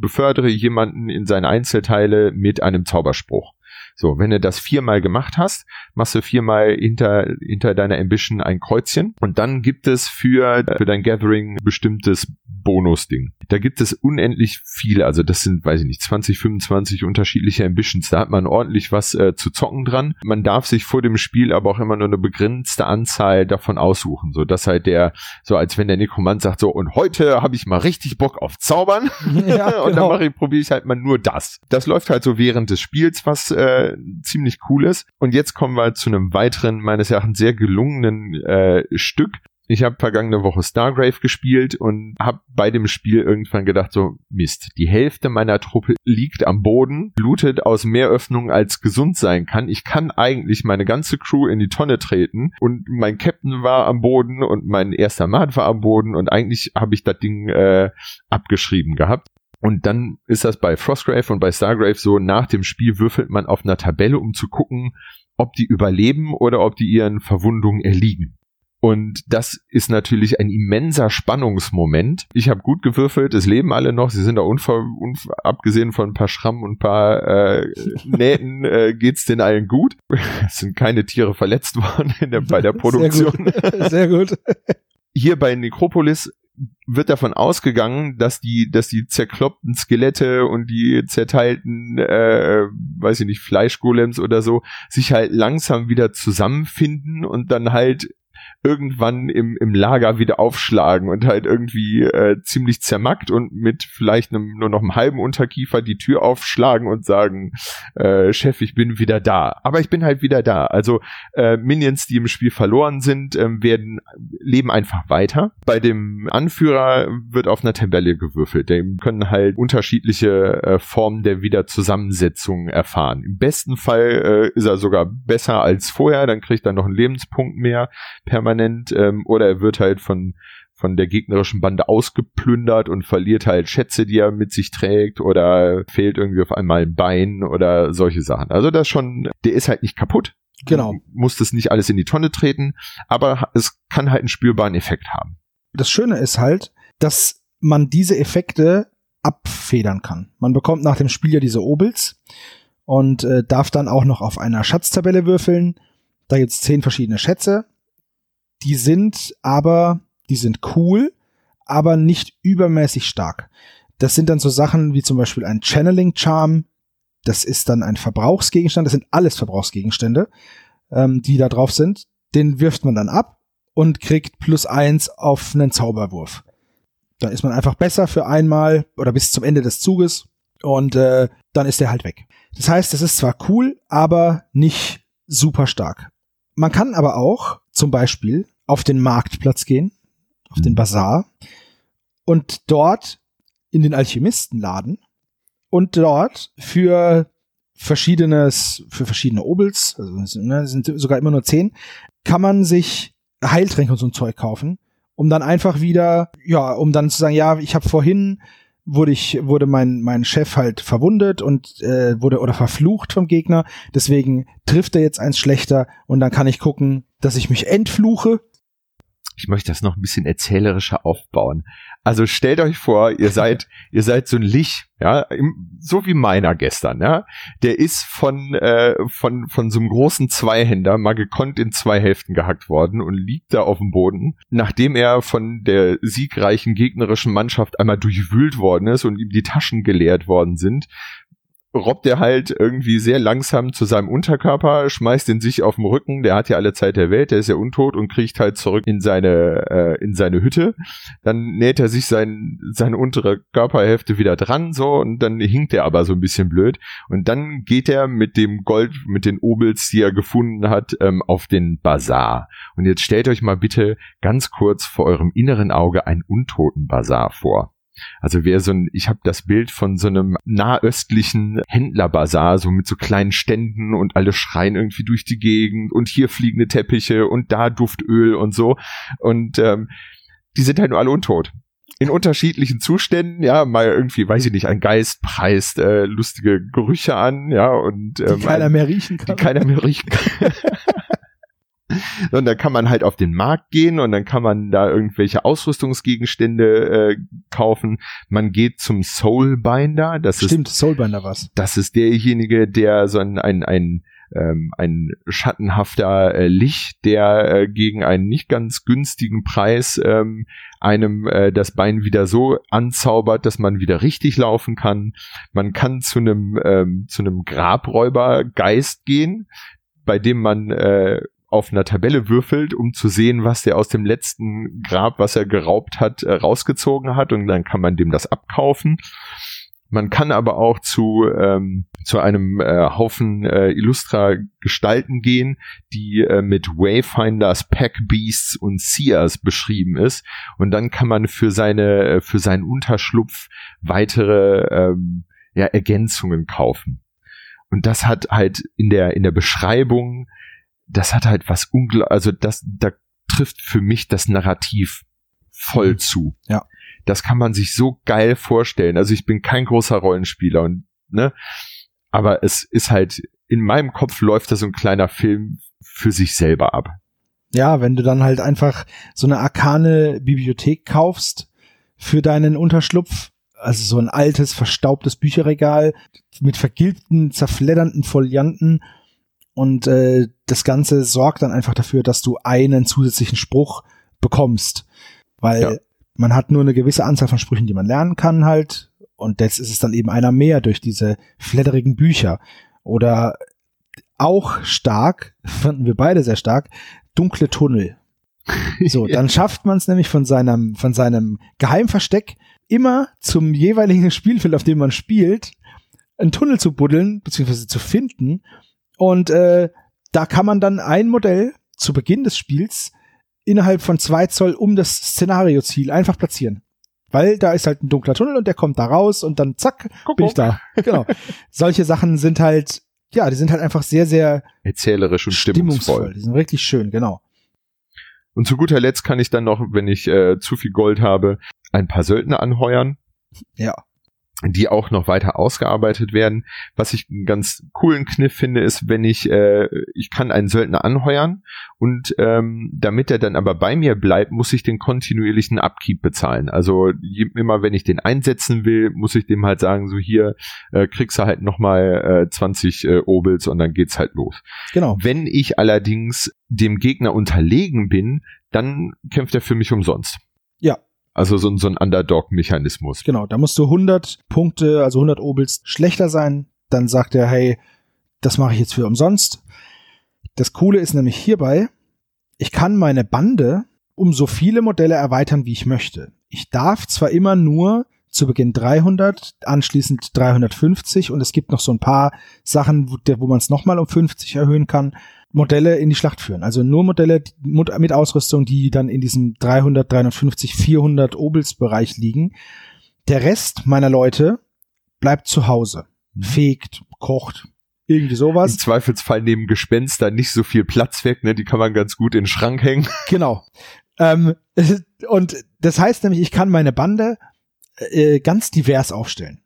befördere jemanden in seine Einzelteile mit einem Zauberspruch. So, wenn du das viermal gemacht hast, machst du viermal hinter, hinter deiner Ambition ein Kreuzchen und dann gibt es für, für dein Gathering bestimmtes Bonus-Ding. Da gibt es unendlich viele, also das sind, weiß ich nicht, 20, 25 unterschiedliche Ambitions. Da hat man ordentlich was äh, zu zocken dran. Man darf sich vor dem Spiel aber auch immer nur eine begrenzte Anzahl davon aussuchen, so dass halt der, so als wenn der Nekromant sagt, so und heute habe ich mal richtig Bock auf Zaubern ja, und genau. dann mache ich, probiere ich halt mal nur das. Das läuft halt so während des Spiels, was äh, ziemlich cool ist. Und jetzt kommen wir zu einem weiteren, meines Erachtens sehr gelungenen äh, Stück. Ich habe vergangene Woche Stargrave gespielt und habe bei dem Spiel irgendwann gedacht, so Mist, die Hälfte meiner Truppe liegt am Boden, blutet aus mehr Öffnungen als gesund sein kann. Ich kann eigentlich meine ganze Crew in die Tonne treten und mein Captain war am Boden und mein erster Mat war am Boden und eigentlich habe ich das Ding äh, abgeschrieben gehabt. Und dann ist das bei Frostgrave und bei Stargrave so, nach dem Spiel würfelt man auf einer Tabelle, um zu gucken, ob die überleben oder ob die ihren Verwundungen erliegen. Und das ist natürlich ein immenser Spannungsmoment. Ich habe gut gewürfelt, es leben alle noch, sie sind da unver, unver abgesehen von ein paar Schrammen und ein paar äh, Nähten äh, geht's den allen gut. Es sind keine Tiere verletzt worden der, bei der Produktion. Sehr gut. Sehr gut. Hier bei Necropolis wird davon ausgegangen, dass die, dass die zerkloppten Skelette und die zerteilten, äh, weiß ich nicht, Fleischgolems oder so, sich halt langsam wieder zusammenfinden und dann halt irgendwann im, im Lager wieder aufschlagen und halt irgendwie äh, ziemlich zermackt und mit vielleicht einem, nur noch einem halben Unterkiefer die Tür aufschlagen und sagen, äh, Chef, ich bin wieder da. Aber ich bin halt wieder da. Also äh, Minions, die im Spiel verloren sind, äh, werden leben einfach weiter. Bei dem Anführer wird auf einer Tabelle gewürfelt. Dem können halt unterschiedliche äh, Formen der Wiederzusammensetzung erfahren. Im besten Fall äh, ist er sogar besser als vorher, dann kriegt er noch einen Lebenspunkt mehr permanent permanent ähm, oder er wird halt von von der gegnerischen Bande ausgeplündert und verliert halt Schätze, die er mit sich trägt oder fehlt irgendwie auf einmal ein Bein oder solche Sachen. Also das schon, der ist halt nicht kaputt. Genau. Muss das nicht alles in die Tonne treten, aber es kann halt einen spürbaren Effekt haben. Das Schöne ist halt, dass man diese Effekte abfedern kann. Man bekommt nach dem Spiel ja diese Obels und äh, darf dann auch noch auf einer Schatztabelle würfeln. Da gibt's zehn verschiedene Schätze die sind aber, die sind cool, aber nicht übermäßig stark. Das sind dann so Sachen wie zum Beispiel ein Channeling Charm. Das ist dann ein Verbrauchsgegenstand. Das sind alles Verbrauchsgegenstände, ähm, die da drauf sind. Den wirft man dann ab und kriegt plus eins auf einen Zauberwurf. Dann ist man einfach besser für einmal oder bis zum Ende des Zuges und äh, dann ist der halt weg. Das heißt, es ist zwar cool, aber nicht super stark. Man kann aber auch zum Beispiel auf den Marktplatz gehen, auf den mhm. Bazar und dort in den Alchemistenladen und dort für verschiedenes, für verschiedene Obels, also ne, sind sogar immer nur zehn, kann man sich Heiltränke und so ein Zeug kaufen, um dann einfach wieder, ja, um dann zu sagen, ja, ich habe vorhin wurde ich wurde mein mein Chef halt verwundet und äh, wurde oder verflucht vom Gegner. Deswegen trifft er jetzt eins schlechter und dann kann ich gucken, dass ich mich entfluche. Ich möchte das noch ein bisschen erzählerischer aufbauen. Also stellt euch vor, ihr seid ihr seid so ein Lich, ja, so wie meiner gestern, ja. Der ist von äh, von von so einem großen Zweihänder mal gekonnt in zwei Hälften gehackt worden und liegt da auf dem Boden, nachdem er von der siegreichen gegnerischen Mannschaft einmal durchwühlt worden ist und ihm die Taschen geleert worden sind, robbt er halt irgendwie sehr langsam zu seinem Unterkörper, schmeißt ihn sich auf den Rücken, der hat ja alle Zeit der Welt, der ist ja untot und kriegt halt zurück in seine, äh, in seine Hütte. Dann näht er sich sein, seine untere Körperhälfte wieder dran, so, und dann hinkt er aber so ein bisschen blöd. Und dann geht er mit dem Gold, mit den Obels, die er gefunden hat, ähm, auf den Bazar. Und jetzt stellt euch mal bitte ganz kurz vor eurem inneren Auge einen untoten Bazar vor. Also wer so ein, ich habe das Bild von so einem nahöstlichen Händlerbazar, so mit so kleinen Ständen und alle schreien irgendwie durch die Gegend und hier fliegende Teppiche und da Duftöl und so. Und ähm, die sind halt nur alle untot in unterschiedlichen Zuständen, ja, mal irgendwie, weiß ich nicht, ein Geist preist äh, lustige Gerüche an, ja, und ähm, die keiner mehr riechen kann. Die keiner mehr riechen kann. Und dann kann man halt auf den Markt gehen und dann kann man da irgendwelche Ausrüstungsgegenstände äh, kaufen. Man geht zum Soulbinder. Das Stimmt, ist, Soulbinder was. Das ist derjenige, der so ein, ein, ein ähm, ein schattenhafter äh, Licht, der äh, gegen einen nicht ganz günstigen Preis ähm, einem äh, das Bein wieder so anzaubert, dass man wieder richtig laufen kann. Man kann zu einem ähm, zu einem Grabräubergeist gehen, bei dem man äh, auf einer Tabelle würfelt, um zu sehen, was der aus dem letzten Grab, was er geraubt hat, äh, rausgezogen hat und dann kann man dem das abkaufen. Man kann aber auch zu, ähm, zu einem äh, Haufen äh, Illustra Gestalten gehen, die äh, mit Wayfinders, Pack Beasts und Seers beschrieben ist. Und dann kann man für seine, äh, für seinen Unterschlupf weitere ähm, ja, Ergänzungen kaufen. Und das hat halt in der, in der Beschreibung das hat halt was unglaublich, also das, da trifft für mich das Narrativ voll mhm. zu. Ja. Das kann man sich so geil vorstellen. Also ich bin kein großer Rollenspieler und, ne, aber es ist halt in meinem Kopf läuft da so ein kleiner Film für sich selber ab. Ja, wenn du dann halt einfach so eine arkane Bibliothek kaufst für deinen Unterschlupf, also so ein altes, verstaubtes Bücherregal mit vergilbten, zerfleddernden Folianten und äh, das Ganze sorgt dann einfach dafür, dass du einen zusätzlichen Spruch bekommst, weil ja. man hat nur eine gewisse Anzahl von Sprüchen, die man lernen kann halt und jetzt ist es dann eben einer mehr durch diese fledderigen Bücher oder auch stark, fanden wir beide sehr stark, dunkle Tunnel. So, dann schafft man es nämlich von seinem, von seinem Geheimversteck immer zum jeweiligen Spielfeld, auf dem man spielt, einen Tunnel zu buddeln, beziehungsweise zu finden. Und äh, da kann man dann ein Modell zu Beginn des Spiels innerhalb von zwei Zoll um das Szenarioziel einfach platzieren. Weil da ist halt ein dunkler Tunnel und der kommt da raus und dann zack, Kuckuck. bin ich da. Genau. Solche Sachen sind halt ja, die sind halt einfach sehr, sehr erzählerisch und stimmungsvoll. stimmungsvoll. Die sind richtig schön, genau. Und zu guter Letzt kann ich dann noch, wenn ich äh, zu viel Gold habe, ein paar Söldner anheuern. Ja die auch noch weiter ausgearbeitet werden. Was ich einen ganz coolen Kniff finde, ist, wenn ich, äh, ich kann einen Söldner anheuern und ähm, damit er dann aber bei mir bleibt, muss ich den kontinuierlichen Upkeep bezahlen. Also je, immer wenn ich den einsetzen will, muss ich dem halt sagen, so hier äh, kriegst du halt nochmal äh, 20 äh, Obels und dann geht's halt los. Genau. Wenn ich allerdings dem Gegner unterlegen bin, dann kämpft er für mich umsonst. Ja, also so, so ein Underdog-Mechanismus. Genau, da musst du 100 Punkte, also 100 Obels schlechter sein. Dann sagt er, hey, das mache ich jetzt für umsonst. Das Coole ist nämlich hierbei, ich kann meine Bande um so viele Modelle erweitern, wie ich möchte. Ich darf zwar immer nur zu Beginn 300, anschließend 350 und es gibt noch so ein paar Sachen, wo, wo man es nochmal um 50 erhöhen kann. Modelle in die Schlacht führen. Also nur Modelle mit Ausrüstung, die dann in diesem 300, 350, 400 Obels Bereich liegen. Der Rest meiner Leute bleibt zu Hause. Mhm. Fegt, kocht, irgendwie sowas. Im Zweifelsfall nehmen Gespenster nicht so viel Platz weg, ne? Die kann man ganz gut in den Schrank hängen. Genau. Ähm, und das heißt nämlich, ich kann meine Bande äh, ganz divers aufstellen.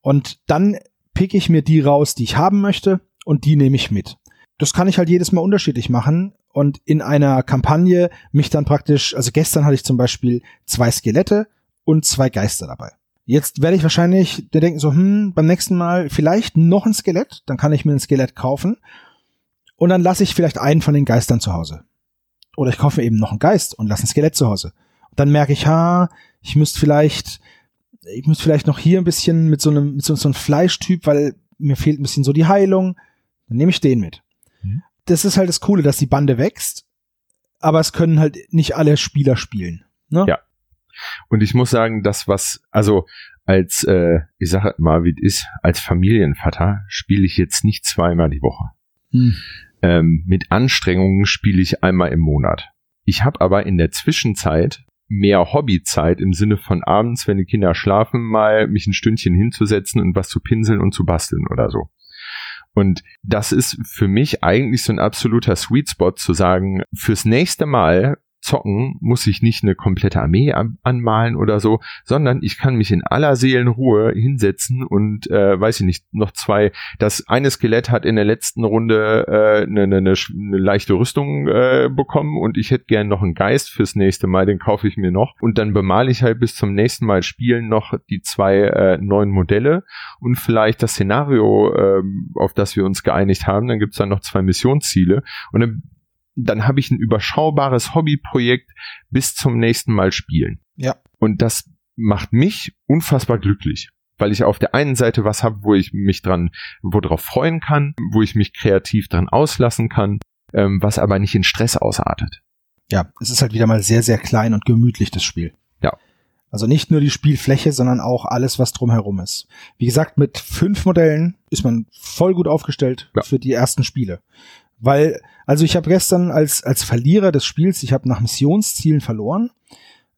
Und dann pick ich mir die raus, die ich haben möchte, und die nehme ich mit das kann ich halt jedes Mal unterschiedlich machen und in einer Kampagne mich dann praktisch, also gestern hatte ich zum Beispiel zwei Skelette und zwei Geister dabei. Jetzt werde ich wahrscheinlich der denken so, hm, beim nächsten Mal vielleicht noch ein Skelett, dann kann ich mir ein Skelett kaufen und dann lasse ich vielleicht einen von den Geistern zu Hause. Oder ich kaufe eben noch einen Geist und lasse ein Skelett zu Hause. Und dann merke ich, ha, ich müsste vielleicht, ich müsste vielleicht noch hier ein bisschen mit so einem, mit so, so einem Fleischtyp, weil mir fehlt ein bisschen so die Heilung. Dann nehme ich den mit das ist halt das Coole, dass die Bande wächst, aber es können halt nicht alle Spieler spielen. Ne? Ja. Und ich muss sagen, das was, also als, äh, ich sage mal, wie es ist, als Familienvater spiele ich jetzt nicht zweimal die Woche. Hm. Ähm, mit Anstrengungen spiele ich einmal im Monat. Ich habe aber in der Zwischenzeit mehr Hobbyzeit im Sinne von abends, wenn die Kinder schlafen, mal mich ein Stündchen hinzusetzen und was zu pinseln und zu basteln oder so. Und das ist für mich eigentlich so ein absoluter Sweet Spot zu sagen, fürs nächste Mal zocken muss ich nicht eine komplette Armee anmalen oder so, sondern ich kann mich in aller Seelenruhe hinsetzen und äh, weiß ich nicht, noch zwei, das eine Skelett hat in der letzten Runde äh, eine, eine, eine leichte Rüstung äh, bekommen und ich hätte gern noch einen Geist fürs nächste Mal, den kaufe ich mir noch. Und dann bemale ich halt bis zum nächsten Mal spielen noch die zwei äh, neuen Modelle und vielleicht das Szenario, äh, auf das wir uns geeinigt haben, dann gibt's dann noch zwei Missionsziele und dann dann habe ich ein überschaubares Hobbyprojekt bis zum nächsten Mal spielen. Ja. Und das macht mich unfassbar glücklich, weil ich auf der einen Seite was habe, wo ich mich dran, wo drauf freuen kann, wo ich mich kreativ dran auslassen kann, ähm, was aber nicht in Stress ausartet. Ja, es ist halt wieder mal sehr, sehr klein und gemütlich, das Spiel. Ja. Also nicht nur die Spielfläche, sondern auch alles, was drumherum ist. Wie gesagt, mit fünf Modellen ist man voll gut aufgestellt ja. für die ersten Spiele. Weil, also ich habe gestern als, als Verlierer des Spiels, ich habe nach Missionszielen verloren,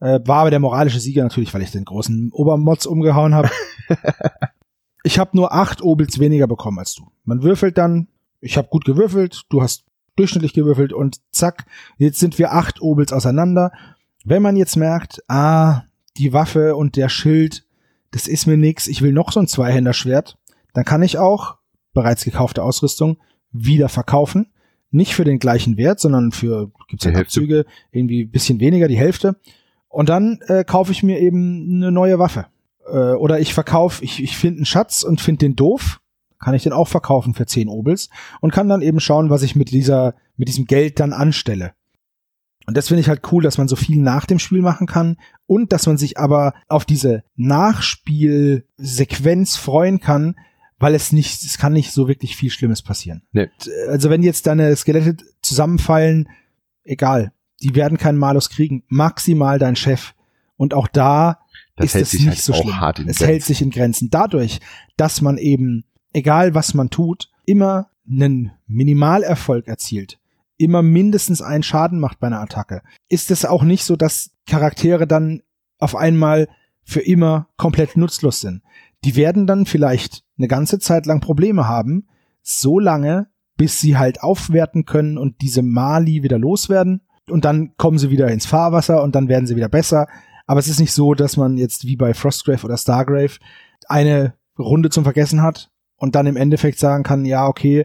äh, war aber der moralische Sieger natürlich, weil ich den großen Obermods umgehauen habe. ich habe nur acht Obels weniger bekommen als du. Man würfelt dann, ich habe gut gewürfelt, du hast durchschnittlich gewürfelt und zack, jetzt sind wir acht Obels auseinander. Wenn man jetzt merkt, ah, die Waffe und der Schild, das ist mir nix, ich will noch so ein Zweihänderschwert, dann kann ich auch bereits gekaufte Ausrüstung wieder verkaufen. Nicht für den gleichen Wert, sondern für, gibt's ja Abzüge, irgendwie bisschen weniger, die Hälfte. Und dann äh, kaufe ich mir eben eine neue Waffe. Äh, oder ich verkaufe, ich, ich finde einen Schatz und finde den doof, kann ich den auch verkaufen für 10 Obels und kann dann eben schauen, was ich mit dieser, mit diesem Geld dann anstelle. Und das finde ich halt cool, dass man so viel nach dem Spiel machen kann und dass man sich aber auf diese Nachspielsequenz freuen kann, weil es nicht, es kann nicht so wirklich viel Schlimmes passieren. Nee. Also wenn jetzt deine Skelette zusammenfallen, egal, die werden keinen Malus kriegen, maximal dein Chef. Und auch da das ist es nicht halt so schlimm. es Grenzen. hält sich in Grenzen. Dadurch, dass man eben, egal was man tut, immer einen Minimalerfolg erzielt, immer mindestens einen Schaden macht bei einer Attacke, ist es auch nicht so, dass Charaktere dann auf einmal für immer komplett nutzlos sind. Die werden dann vielleicht eine ganze Zeit lang Probleme haben, so lange, bis sie halt aufwerten können und diese Mali wieder loswerden. Und dann kommen sie wieder ins Fahrwasser und dann werden sie wieder besser. Aber es ist nicht so, dass man jetzt wie bei Frostgrave oder Stargrave eine Runde zum Vergessen hat und dann im Endeffekt sagen kann, ja, okay,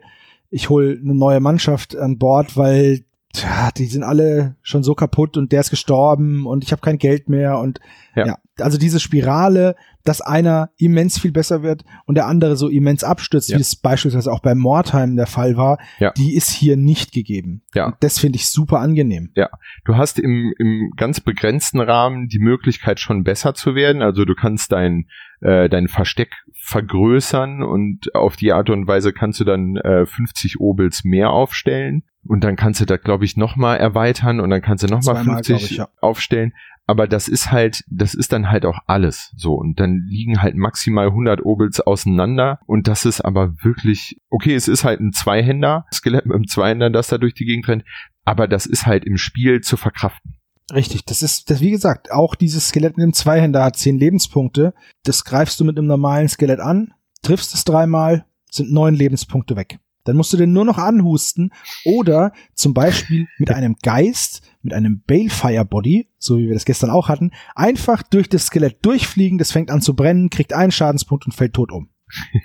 ich hole eine neue Mannschaft an Bord, weil tja, die sind alle schon so kaputt und der ist gestorben und ich habe kein Geld mehr und ja. ja. also diese Spirale, dass einer immens viel besser wird und der andere so immens abstürzt, ja. wie es beispielsweise auch bei Mordheim der Fall war, ja. die ist hier nicht gegeben. Ja. Und das finde ich super angenehm. Ja, du hast im, im ganz begrenzten Rahmen die Möglichkeit schon besser zu werden, also du kannst dein äh, dein Versteck vergrößern und auf die Art und Weise kannst du dann äh, 50 Obels mehr aufstellen und dann kannst du das glaube ich nochmal erweitern und dann kannst du nochmal 50 ich, ja. aufstellen. Aber das ist halt, das ist dann halt auch alles so. Und dann liegen halt maximal 100 Obels auseinander. Und das ist aber wirklich, okay, es ist halt ein Zweihänder, Skelett mit einem Zweihänder, das da durch die Gegend rennt. Aber das ist halt im Spiel zu verkraften. Richtig, das ist, das, wie gesagt, auch dieses Skelett mit dem Zweihänder hat zehn Lebenspunkte. Das greifst du mit einem normalen Skelett an, triffst es dreimal, sind neun Lebenspunkte weg. Dann musst du den nur noch anhusten oder zum Beispiel mit einem Geist, mit einem Balefire Body, so wie wir das gestern auch hatten, einfach durch das Skelett durchfliegen, das fängt an zu brennen, kriegt einen Schadenspunkt und fällt tot um.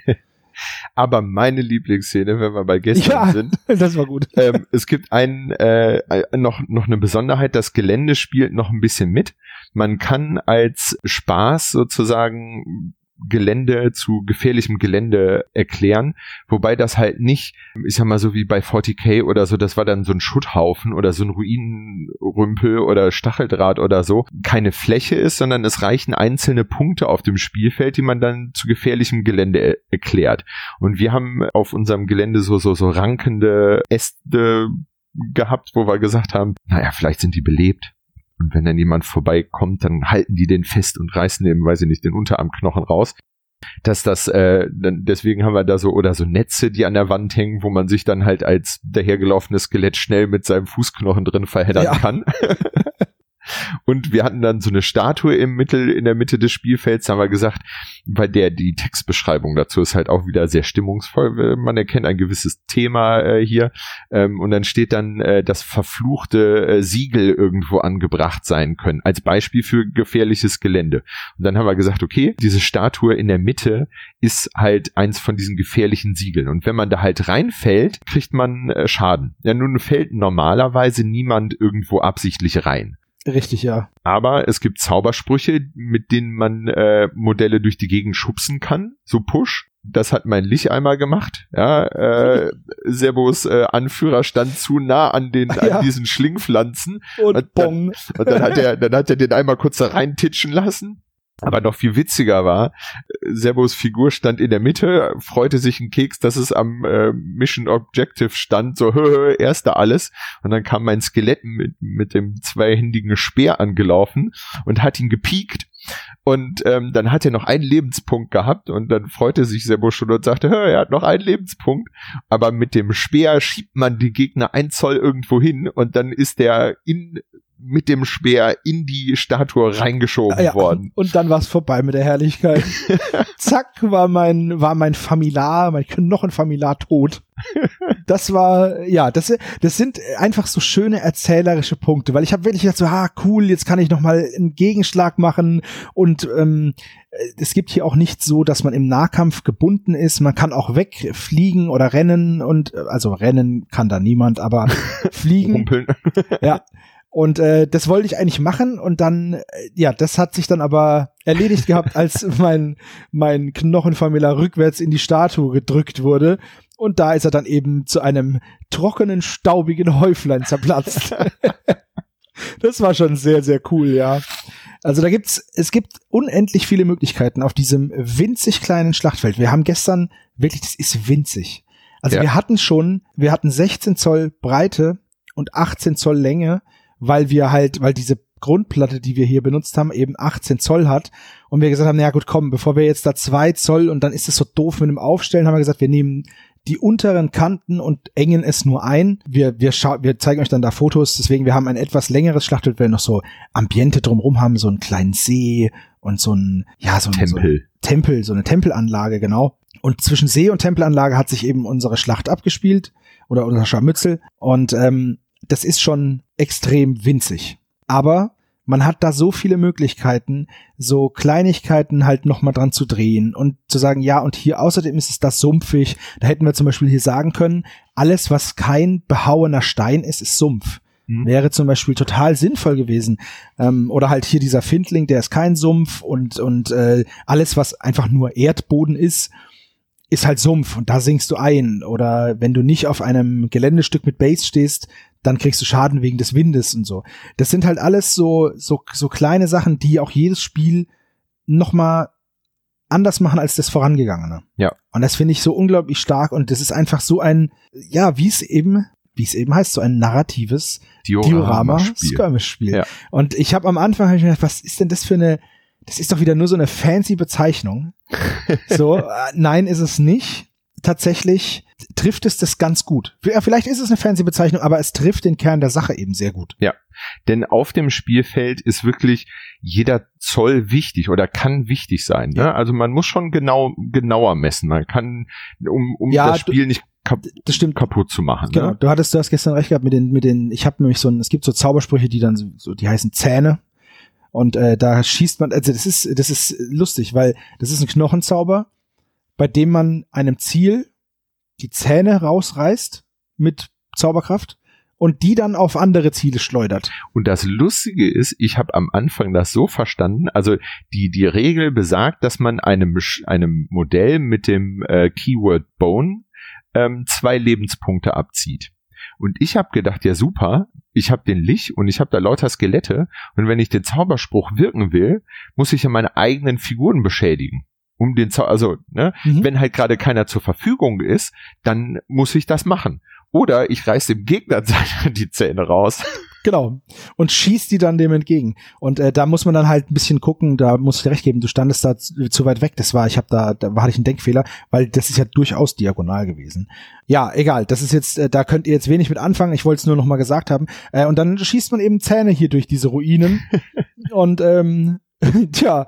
Aber meine Lieblingsszene, wenn wir bei gestern ja, sind, das war gut. Ähm, es gibt ein, äh, noch, noch eine Besonderheit, das Gelände spielt noch ein bisschen mit. Man kann als Spaß sozusagen Gelände zu gefährlichem Gelände erklären, wobei das halt nicht, ich sag mal so wie bei 40k oder so, das war dann so ein Schutthaufen oder so ein Ruinenrümpel oder Stacheldraht oder so, keine Fläche ist, sondern es reichen einzelne Punkte auf dem Spielfeld, die man dann zu gefährlichem Gelände er erklärt. Und wir haben auf unserem Gelände so, so, so rankende Äste gehabt, wo wir gesagt haben, naja, vielleicht sind die belebt. Und wenn dann jemand vorbeikommt, dann halten die den fest und reißen dem, weiß ich nicht, den Unterarmknochen raus. Dass das, äh, dann, deswegen haben wir da so, oder so Netze, die an der Wand hängen, wo man sich dann halt als dahergelaufenes Skelett schnell mit seinem Fußknochen drin verheddern ja. kann. Und wir hatten dann so eine Statue im Mittel, in der Mitte des Spielfelds, haben wir gesagt, bei der die Textbeschreibung dazu ist halt auch wieder sehr stimmungsvoll. Man erkennt ein gewisses Thema äh, hier. Ähm, und dann steht dann, äh, das verfluchte äh, Siegel irgendwo angebracht sein können, als Beispiel für gefährliches Gelände. Und dann haben wir gesagt, okay, diese Statue in der Mitte ist halt eins von diesen gefährlichen Siegeln. Und wenn man da halt reinfällt, kriegt man äh, Schaden. Ja, nun fällt normalerweise niemand irgendwo absichtlich rein. Richtig, ja. Aber es gibt Zaubersprüche, mit denen man äh, Modelle durch die Gegend schubsen kann, so Push. Das hat mein Lich einmal gemacht. Ja, äh, Sebos äh, Anführer stand zu nah an den ja. an diesen Schlingpflanzen und, und, dann, und dann hat er dann hat er den einmal kurz da reintitschen lassen aber noch viel witziger war, Serbos Figur stand in der Mitte, freute sich ein Keks, dass es am äh, Mission Objective stand, so hö, erster alles. Und dann kam mein Skelett mit, mit dem zweihändigen Speer angelaufen und hat ihn gepiekt. Und ähm, dann hat er noch einen Lebenspunkt gehabt und dann freute sich Serbo schon und sagte, er hat noch einen Lebenspunkt. Aber mit dem Speer schiebt man den Gegner ein Zoll irgendwo hin und dann ist der in mit dem Speer in die Statue reingeschoben ja, worden. Und dann war es vorbei mit der Herrlichkeit. Zack, war mein, war mein Familiar, mein Knochenfamiliar tot. das war, ja, das, das sind einfach so schöne erzählerische Punkte, weil ich habe wirklich gedacht so, ah, cool, jetzt kann ich noch mal einen Gegenschlag machen und ähm, es gibt hier auch nicht so, dass man im Nahkampf gebunden ist. Man kann auch wegfliegen oder rennen und also rennen kann da niemand, aber fliegen. ja. Und äh, das wollte ich eigentlich machen und dann, äh, ja, das hat sich dann aber erledigt gehabt, als mein, mein Knochenfamilia rückwärts in die Statue gedrückt wurde. Und da ist er dann eben zu einem trockenen, staubigen Häuflein zerplatzt. das war schon sehr, sehr cool, ja. Also da gibt's, es gibt unendlich viele Möglichkeiten auf diesem winzig kleinen Schlachtfeld. Wir haben gestern wirklich, das ist winzig. Also ja. wir hatten schon, wir hatten 16 Zoll Breite und 18 Zoll Länge, weil wir halt, weil diese Grundplatte, die wir hier benutzt haben, eben 18 Zoll hat. Und wir gesagt haben, naja gut, komm, bevor wir jetzt da zwei Zoll und dann ist es so doof mit dem Aufstellen, haben wir gesagt, wir nehmen die unteren Kanten und engen es nur ein. Wir, wir, wir zeigen euch dann da Fotos, deswegen wir haben ein etwas längeres Schlachtfeld, weil wir noch so Ambiente drumherum haben, so einen kleinen See und so ein, ja, so ein Tempel. So Tempel, so eine Tempelanlage, genau. Und zwischen See und Tempelanlage hat sich eben unsere Schlacht abgespielt oder unser Scharmützel. Und ähm, das ist schon extrem winzig. Aber man hat da so viele Möglichkeiten, so Kleinigkeiten halt nochmal dran zu drehen und zu sagen, ja, und hier außerdem ist es das sumpfig. Da hätten wir zum Beispiel hier sagen können, alles, was kein behauener Stein ist, ist Sumpf. Mhm. Wäre zum Beispiel total sinnvoll gewesen. Ähm, oder halt hier dieser Findling, der ist kein Sumpf und, und äh, alles, was einfach nur Erdboden ist, ist halt Sumpf und da sinkst du ein. Oder wenn du nicht auf einem Geländestück mit Base stehst, dann kriegst du Schaden wegen des Windes und so. Das sind halt alles so, so, so kleine Sachen, die auch jedes Spiel nochmal anders machen als das vorangegangene. Ja. Und das finde ich so unglaublich stark und das ist einfach so ein, ja, wie es eben, wie es eben heißt, so ein narratives Diorama-Skirmish-Spiel. Ja. Und ich habe am Anfang hab ich mir gedacht, was ist denn das für eine, das ist doch wieder nur so eine fancy Bezeichnung. so, äh, nein, ist es nicht. Tatsächlich trifft es das ganz gut. Vielleicht ist es eine Fernsehbezeichnung, aber es trifft den Kern der Sache eben sehr gut. Ja, denn auf dem Spielfeld ist wirklich jeder Zoll wichtig oder kann wichtig sein. Ne? Also man muss schon genau genauer messen. Man kann, um, um ja, das Spiel nicht kap das stimmt. kaputt zu machen. Genau. Ne? Du hattest, du hast gestern recht gehabt mit den, mit den. Ich habe nämlich so ein, es gibt so Zaubersprüche, die dann so, die heißen Zähne. Und äh, da schießt man, also das ist, das ist lustig, weil das ist ein Knochenzauber, bei dem man einem Ziel die Zähne rausreißt mit Zauberkraft und die dann auf andere Ziele schleudert. Und das Lustige ist, ich habe am Anfang das so verstanden, also die, die Regel besagt, dass man einem, einem Modell mit dem äh, Keyword Bone ähm, zwei Lebenspunkte abzieht. Und ich habe gedacht, ja super, ich habe den Lich und ich habe da lauter Skelette und wenn ich den Zauberspruch wirken will, muss ich ja meine eigenen Figuren beschädigen um den Zau also ne, mhm. wenn halt gerade keiner zur Verfügung ist, dann muss ich das machen. Oder ich reiß dem Gegner die Zähne raus. Genau. Und schießt die dann dem entgegen. Und äh, da muss man dann halt ein bisschen gucken, da muss ich dir recht geben, du standest da zu, zu weit weg. Das war, ich habe da, da war ich einen Denkfehler, weil das ist ja durchaus diagonal gewesen. Ja, egal, das ist jetzt, äh, da könnt ihr jetzt wenig mit anfangen, ich wollte es nur noch mal gesagt haben. Äh, und dann schießt man eben Zähne hier durch diese Ruinen. und ähm, tja,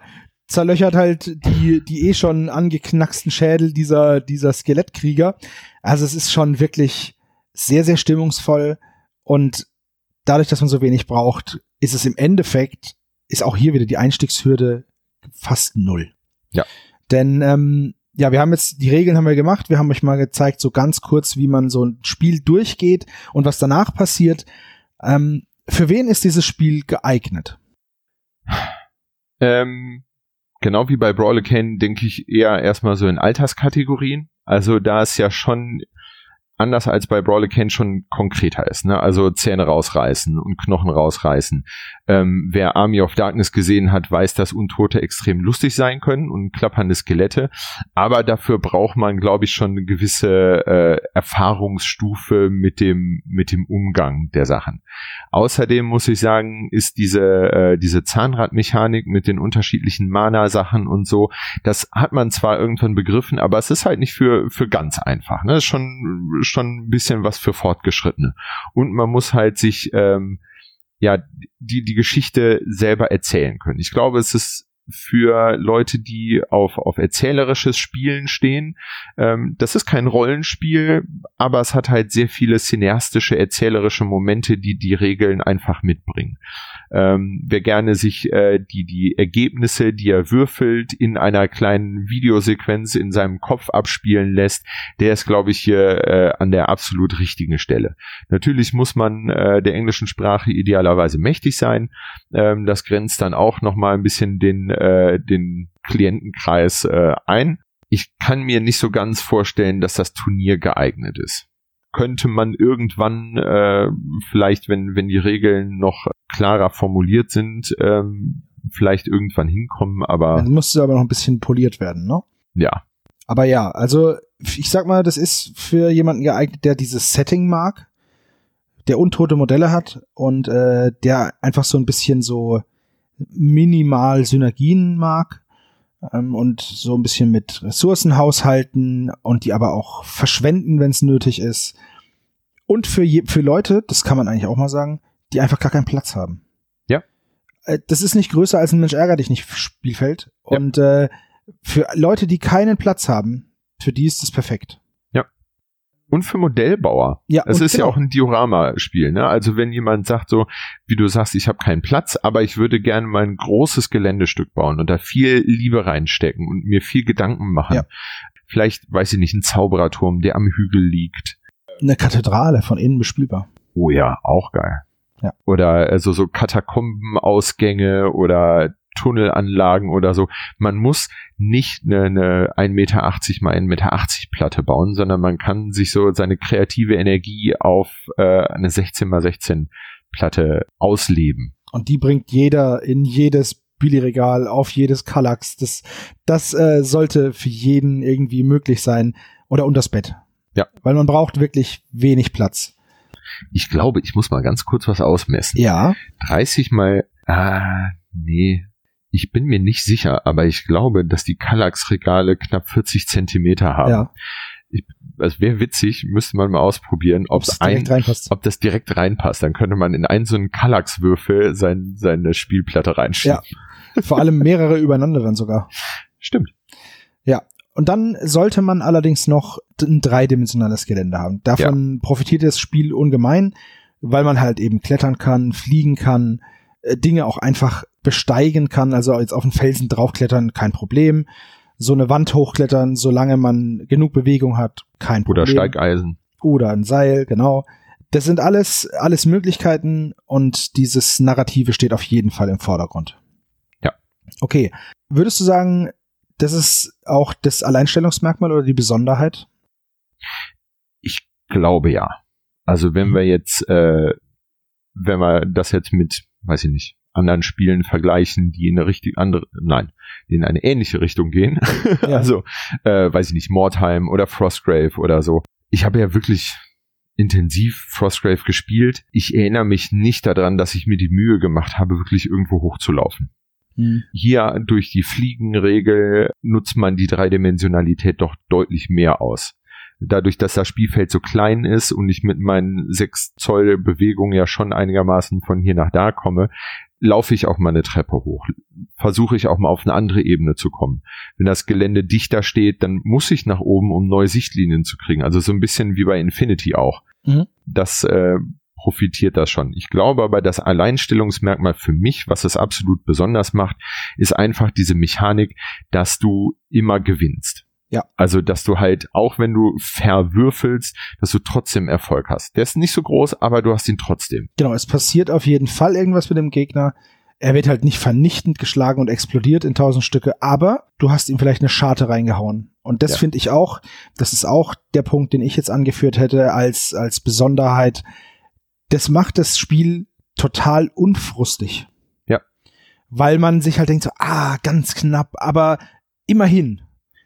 zerlöchert halt die, die eh schon angeknacksten Schädel dieser, dieser Skelettkrieger. Also es ist schon wirklich sehr, sehr stimmungsvoll und dadurch, dass man so wenig braucht, ist es im Endeffekt, ist auch hier wieder die Einstiegshürde fast null. Ja. Denn, ähm, ja, wir haben jetzt, die Regeln haben wir gemacht, wir haben euch mal gezeigt, so ganz kurz, wie man so ein Spiel durchgeht und was danach passiert. Ähm, für wen ist dieses Spiel geeignet? Ähm, genau wie bei Brawler Kane denke ich eher erstmal so in Alterskategorien. Also da ist ja schon anders als bei Brawler Kane schon konkreter ist. Ne? Also Zähne rausreißen und Knochen rausreißen. Ähm, wer Army of Darkness gesehen hat, weiß, dass Untote extrem lustig sein können und klappernde Skelette. Aber dafür braucht man, glaube ich, schon eine gewisse äh, Erfahrungsstufe mit dem, mit dem Umgang der Sachen. Außerdem muss ich sagen, ist diese, äh, diese Zahnradmechanik mit den unterschiedlichen Mana-Sachen und so, das hat man zwar irgendwann begriffen, aber es ist halt nicht für, für ganz einfach. Ne? Das ist schon, schon ein bisschen was für Fortgeschrittene. Und man muss halt sich ähm, ja die, die Geschichte selber erzählen können. Ich glaube, es ist für Leute, die auf, auf erzählerisches Spielen stehen. Ähm, das ist kein Rollenspiel, aber es hat halt sehr viele cineastische, erzählerische Momente, die die Regeln einfach mitbringen. Ähm, wer gerne sich äh, die, die Ergebnisse, die er würfelt, in einer kleinen Videosequenz in seinem Kopf abspielen lässt, der ist, glaube ich, hier äh, an der absolut richtigen Stelle. Natürlich muss man äh, der englischen Sprache idealerweise mächtig sein. Ähm, das grenzt dann auch nochmal ein bisschen den, äh, den Klientenkreis äh, ein. Ich kann mir nicht so ganz vorstellen, dass das Turnier geeignet ist könnte man irgendwann äh, vielleicht, wenn, wenn die Regeln noch klarer formuliert sind, ähm, vielleicht irgendwann hinkommen, aber. Dann musste aber noch ein bisschen poliert werden, ne? Ja. Aber ja, also ich sag mal, das ist für jemanden geeignet, der dieses Setting mag, der untote Modelle hat und äh, der einfach so ein bisschen so minimal Synergien mag ähm, und so ein bisschen mit Ressourcen haushalten und die aber auch verschwenden, wenn es nötig ist. Und für, je, für Leute, das kann man eigentlich auch mal sagen, die einfach gar keinen Platz haben. Ja. Äh, das ist nicht größer als ein Mensch ärger dich nicht Spielfeld. Ja. Und äh, für Leute, die keinen Platz haben, für die ist das perfekt. Und für Modellbauer. Ja, es ist genau. ja auch ein Diorama-Spiel. Ne? Also wenn jemand sagt so, wie du sagst, ich habe keinen Platz, aber ich würde gerne mal ein großes Geländestück bauen und da viel Liebe reinstecken und mir viel Gedanken machen. Ja. Vielleicht, weiß ich nicht, ein Zaubererturm, der am Hügel liegt. Eine Kathedrale von innen bespielbar. Oh ja, auch geil. Ja. Oder also so Katakombenausgänge oder Tunnelanlagen oder so. Man muss nicht eine, eine 1,80 Meter mal 1,80 Meter Platte bauen, sondern man kann sich so seine kreative Energie auf äh, eine 16 mal 16 Platte ausleben. Und die bringt jeder in jedes Billigregal, auf jedes Kallax. Das, das äh, sollte für jeden irgendwie möglich sein. Oder unter das Bett. Ja. Weil man braucht wirklich wenig Platz. Ich glaube, ich muss mal ganz kurz was ausmessen. Ja. 30 mal, ah, nee, ich bin mir nicht sicher, aber ich glaube, dass die Kallax-Regale knapp 40 Zentimeter haben. Ja. Ich, das wäre witzig, müsste man mal ausprobieren, ob ein, ob das direkt reinpasst. Dann könnte man in einen so einen Kallax-Würfel sein, seine Spielplatte reinschieben. Ja. Vor allem mehrere übereinander dann sogar. Stimmt. Ja. Und dann sollte man allerdings noch ein dreidimensionales Gelände haben. Davon ja. profitiert das Spiel ungemein, weil man halt eben klettern kann, fliegen kann, äh, Dinge auch einfach besteigen kann, also jetzt auf den Felsen draufklettern, kein Problem. So eine Wand hochklettern, solange man genug Bewegung hat, kein Problem. Oder Steigeisen. Oder ein Seil, genau. Das sind alles, alles Möglichkeiten und dieses Narrative steht auf jeden Fall im Vordergrund. Ja. Okay. Würdest du sagen, das ist auch das Alleinstellungsmerkmal oder die Besonderheit? Ich glaube ja. Also wenn wir jetzt, äh, wenn wir das jetzt mit, weiß ich nicht, anderen Spielen vergleichen, die in eine richtig andere, nein, die in eine ähnliche Richtung gehen. Ja. also, äh, weiß ich nicht, Mordheim oder Frostgrave oder so. Ich habe ja wirklich intensiv Frostgrave gespielt. Ich erinnere mich nicht daran, dass ich mir die Mühe gemacht habe, wirklich irgendwo hochzulaufen. Hm. Hier durch die Fliegenregel nutzt man die Dreidimensionalität doch deutlich mehr aus dadurch, dass das Spielfeld so klein ist und ich mit meinen 6 Zoll Bewegungen ja schon einigermaßen von hier nach da komme, laufe ich auch mal eine Treppe hoch. Versuche ich auch mal auf eine andere Ebene zu kommen. Wenn das Gelände dichter steht, dann muss ich nach oben, um neue Sichtlinien zu kriegen. Also so ein bisschen wie bei Infinity auch. Mhm. Das äh, profitiert das schon. Ich glaube aber, das Alleinstellungsmerkmal für mich, was es absolut besonders macht, ist einfach diese Mechanik, dass du immer gewinnst. Ja. Also, dass du halt, auch wenn du verwürfelst, dass du trotzdem Erfolg hast. Der ist nicht so groß, aber du hast ihn trotzdem. Genau, es passiert auf jeden Fall irgendwas mit dem Gegner. Er wird halt nicht vernichtend geschlagen und explodiert in tausend Stücke, aber du hast ihm vielleicht eine Scharte reingehauen. Und das ja. finde ich auch, das ist auch der Punkt, den ich jetzt angeführt hätte als, als Besonderheit. Das macht das Spiel total unfrustig. Ja. Weil man sich halt denkt so, ah, ganz knapp, aber immerhin.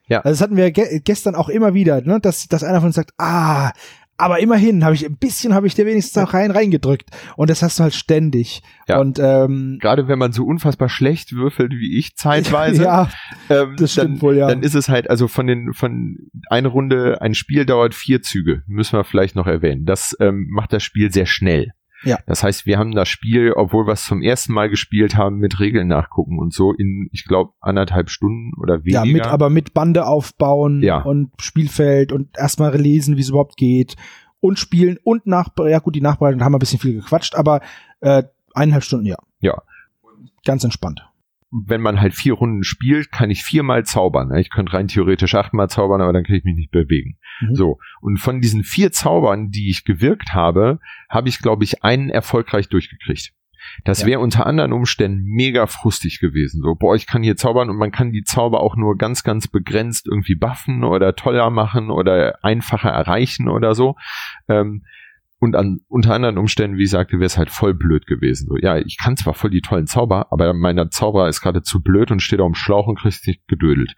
Ja. Also das hatten wir ge gestern auch immer wieder, ne? dass, dass einer von uns sagt, ah, aber immerhin habe ich ein bisschen habe ich dir wenigstens auch rein reingedrückt und das hast du halt ständig ja. und ähm, gerade wenn man so unfassbar schlecht würfelt wie ich zeitweise ja ähm, das stimmt dann, wohl ja dann ist es halt also von den von eine Runde ein Spiel dauert vier Züge müssen wir vielleicht noch erwähnen das ähm, macht das Spiel sehr schnell Ja. Das heißt, wir haben das Spiel, obwohl wir es zum ersten Mal gespielt haben, mit Regeln nachgucken und so in, ich glaube, anderthalb Stunden oder weniger. Ja, mit, aber mit Bande aufbauen ja. und Spielfeld und erstmal lesen, wie es überhaupt geht und spielen und nach, ja gut, die Nachbereitung, haben wir ein bisschen viel gequatscht, aber äh, eineinhalb Stunden, ja. Ja. Ganz entspannt wenn man halt vier Runden spielt, kann ich viermal zaubern. Ich könnte rein theoretisch achtmal zaubern, aber dann kann ich mich nicht bewegen. Mhm. So. Und von diesen vier Zaubern, die ich gewirkt habe, habe ich, glaube ich, einen erfolgreich durchgekriegt. Das ja. wäre unter anderen Umständen mega frustig gewesen. So, boah, ich kann hier zaubern und man kann die Zauber auch nur ganz, ganz begrenzt irgendwie buffen oder toller machen oder einfacher erreichen oder so. Ähm, und an unter anderen Umständen, wie ich sagte, wäre es halt voll blöd gewesen. So, ja, ich kann zwar voll die tollen Zauber, aber mein Zauberer ist gerade zu blöd und steht auf dem Schlauch und kriegt sich gedödelt.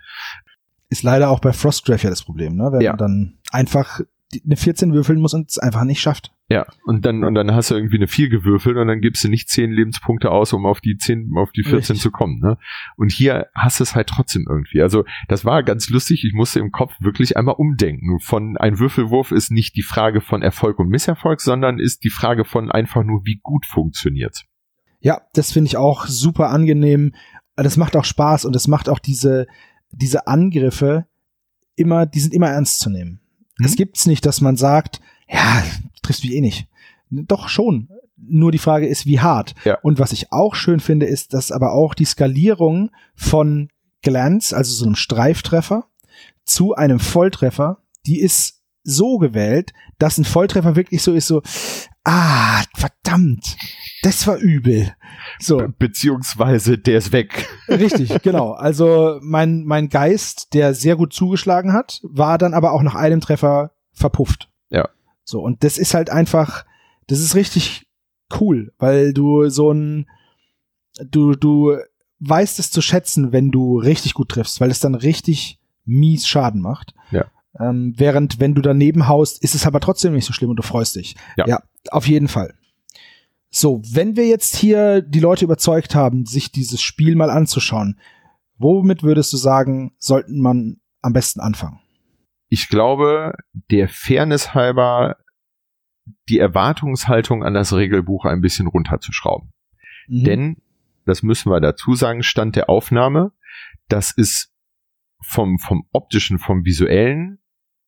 Ist leider auch bei Frostgrave ja das Problem, ne? Wenn ja. man dann einfach eine 14 würfeln muss und es einfach nicht schafft. Ja, und dann, und dann hast du irgendwie eine 4 gewürfelt und dann gibst du nicht 10 Lebenspunkte aus, um auf die 10, auf die 14 Richtig. zu kommen, ne? Und hier hast du es halt trotzdem irgendwie. Also, das war ganz lustig. Ich musste im Kopf wirklich einmal umdenken. Von ein Würfelwurf ist nicht die Frage von Erfolg und Misserfolg, sondern ist die Frage von einfach nur, wie gut funktioniert. Ja, das finde ich auch super angenehm. Das macht auch Spaß und es macht auch diese, diese Angriffe immer, die sind immer ernst zu nehmen. Es mhm. gibt's nicht, dass man sagt, ja, triffst mich eh nicht. Doch schon. Nur die Frage ist, wie hart. Ja. Und was ich auch schön finde, ist, dass aber auch die Skalierung von Glance, also so einem Streiftreffer, zu einem Volltreffer, die ist so gewählt, dass ein Volltreffer wirklich so ist, so, ah, verdammt, das war übel. So. Be beziehungsweise der ist weg. Richtig, genau. Also mein, mein Geist, der sehr gut zugeschlagen hat, war dann aber auch nach einem Treffer verpufft. So, und das ist halt einfach, das ist richtig cool, weil du so ein, du, du weißt es zu schätzen, wenn du richtig gut triffst, weil es dann richtig mies Schaden macht. Ja. Ähm, während, wenn du daneben haust, ist es aber trotzdem nicht so schlimm und du freust dich. Ja. ja, auf jeden Fall. So, wenn wir jetzt hier die Leute überzeugt haben, sich dieses Spiel mal anzuschauen, womit würdest du sagen, sollten man am besten anfangen? Ich glaube, der Fairness halber die Erwartungshaltung an das Regelbuch ein bisschen runterzuschrauben. Mhm. Denn, das müssen wir dazu sagen, Stand der Aufnahme, das ist vom, vom optischen, vom visuellen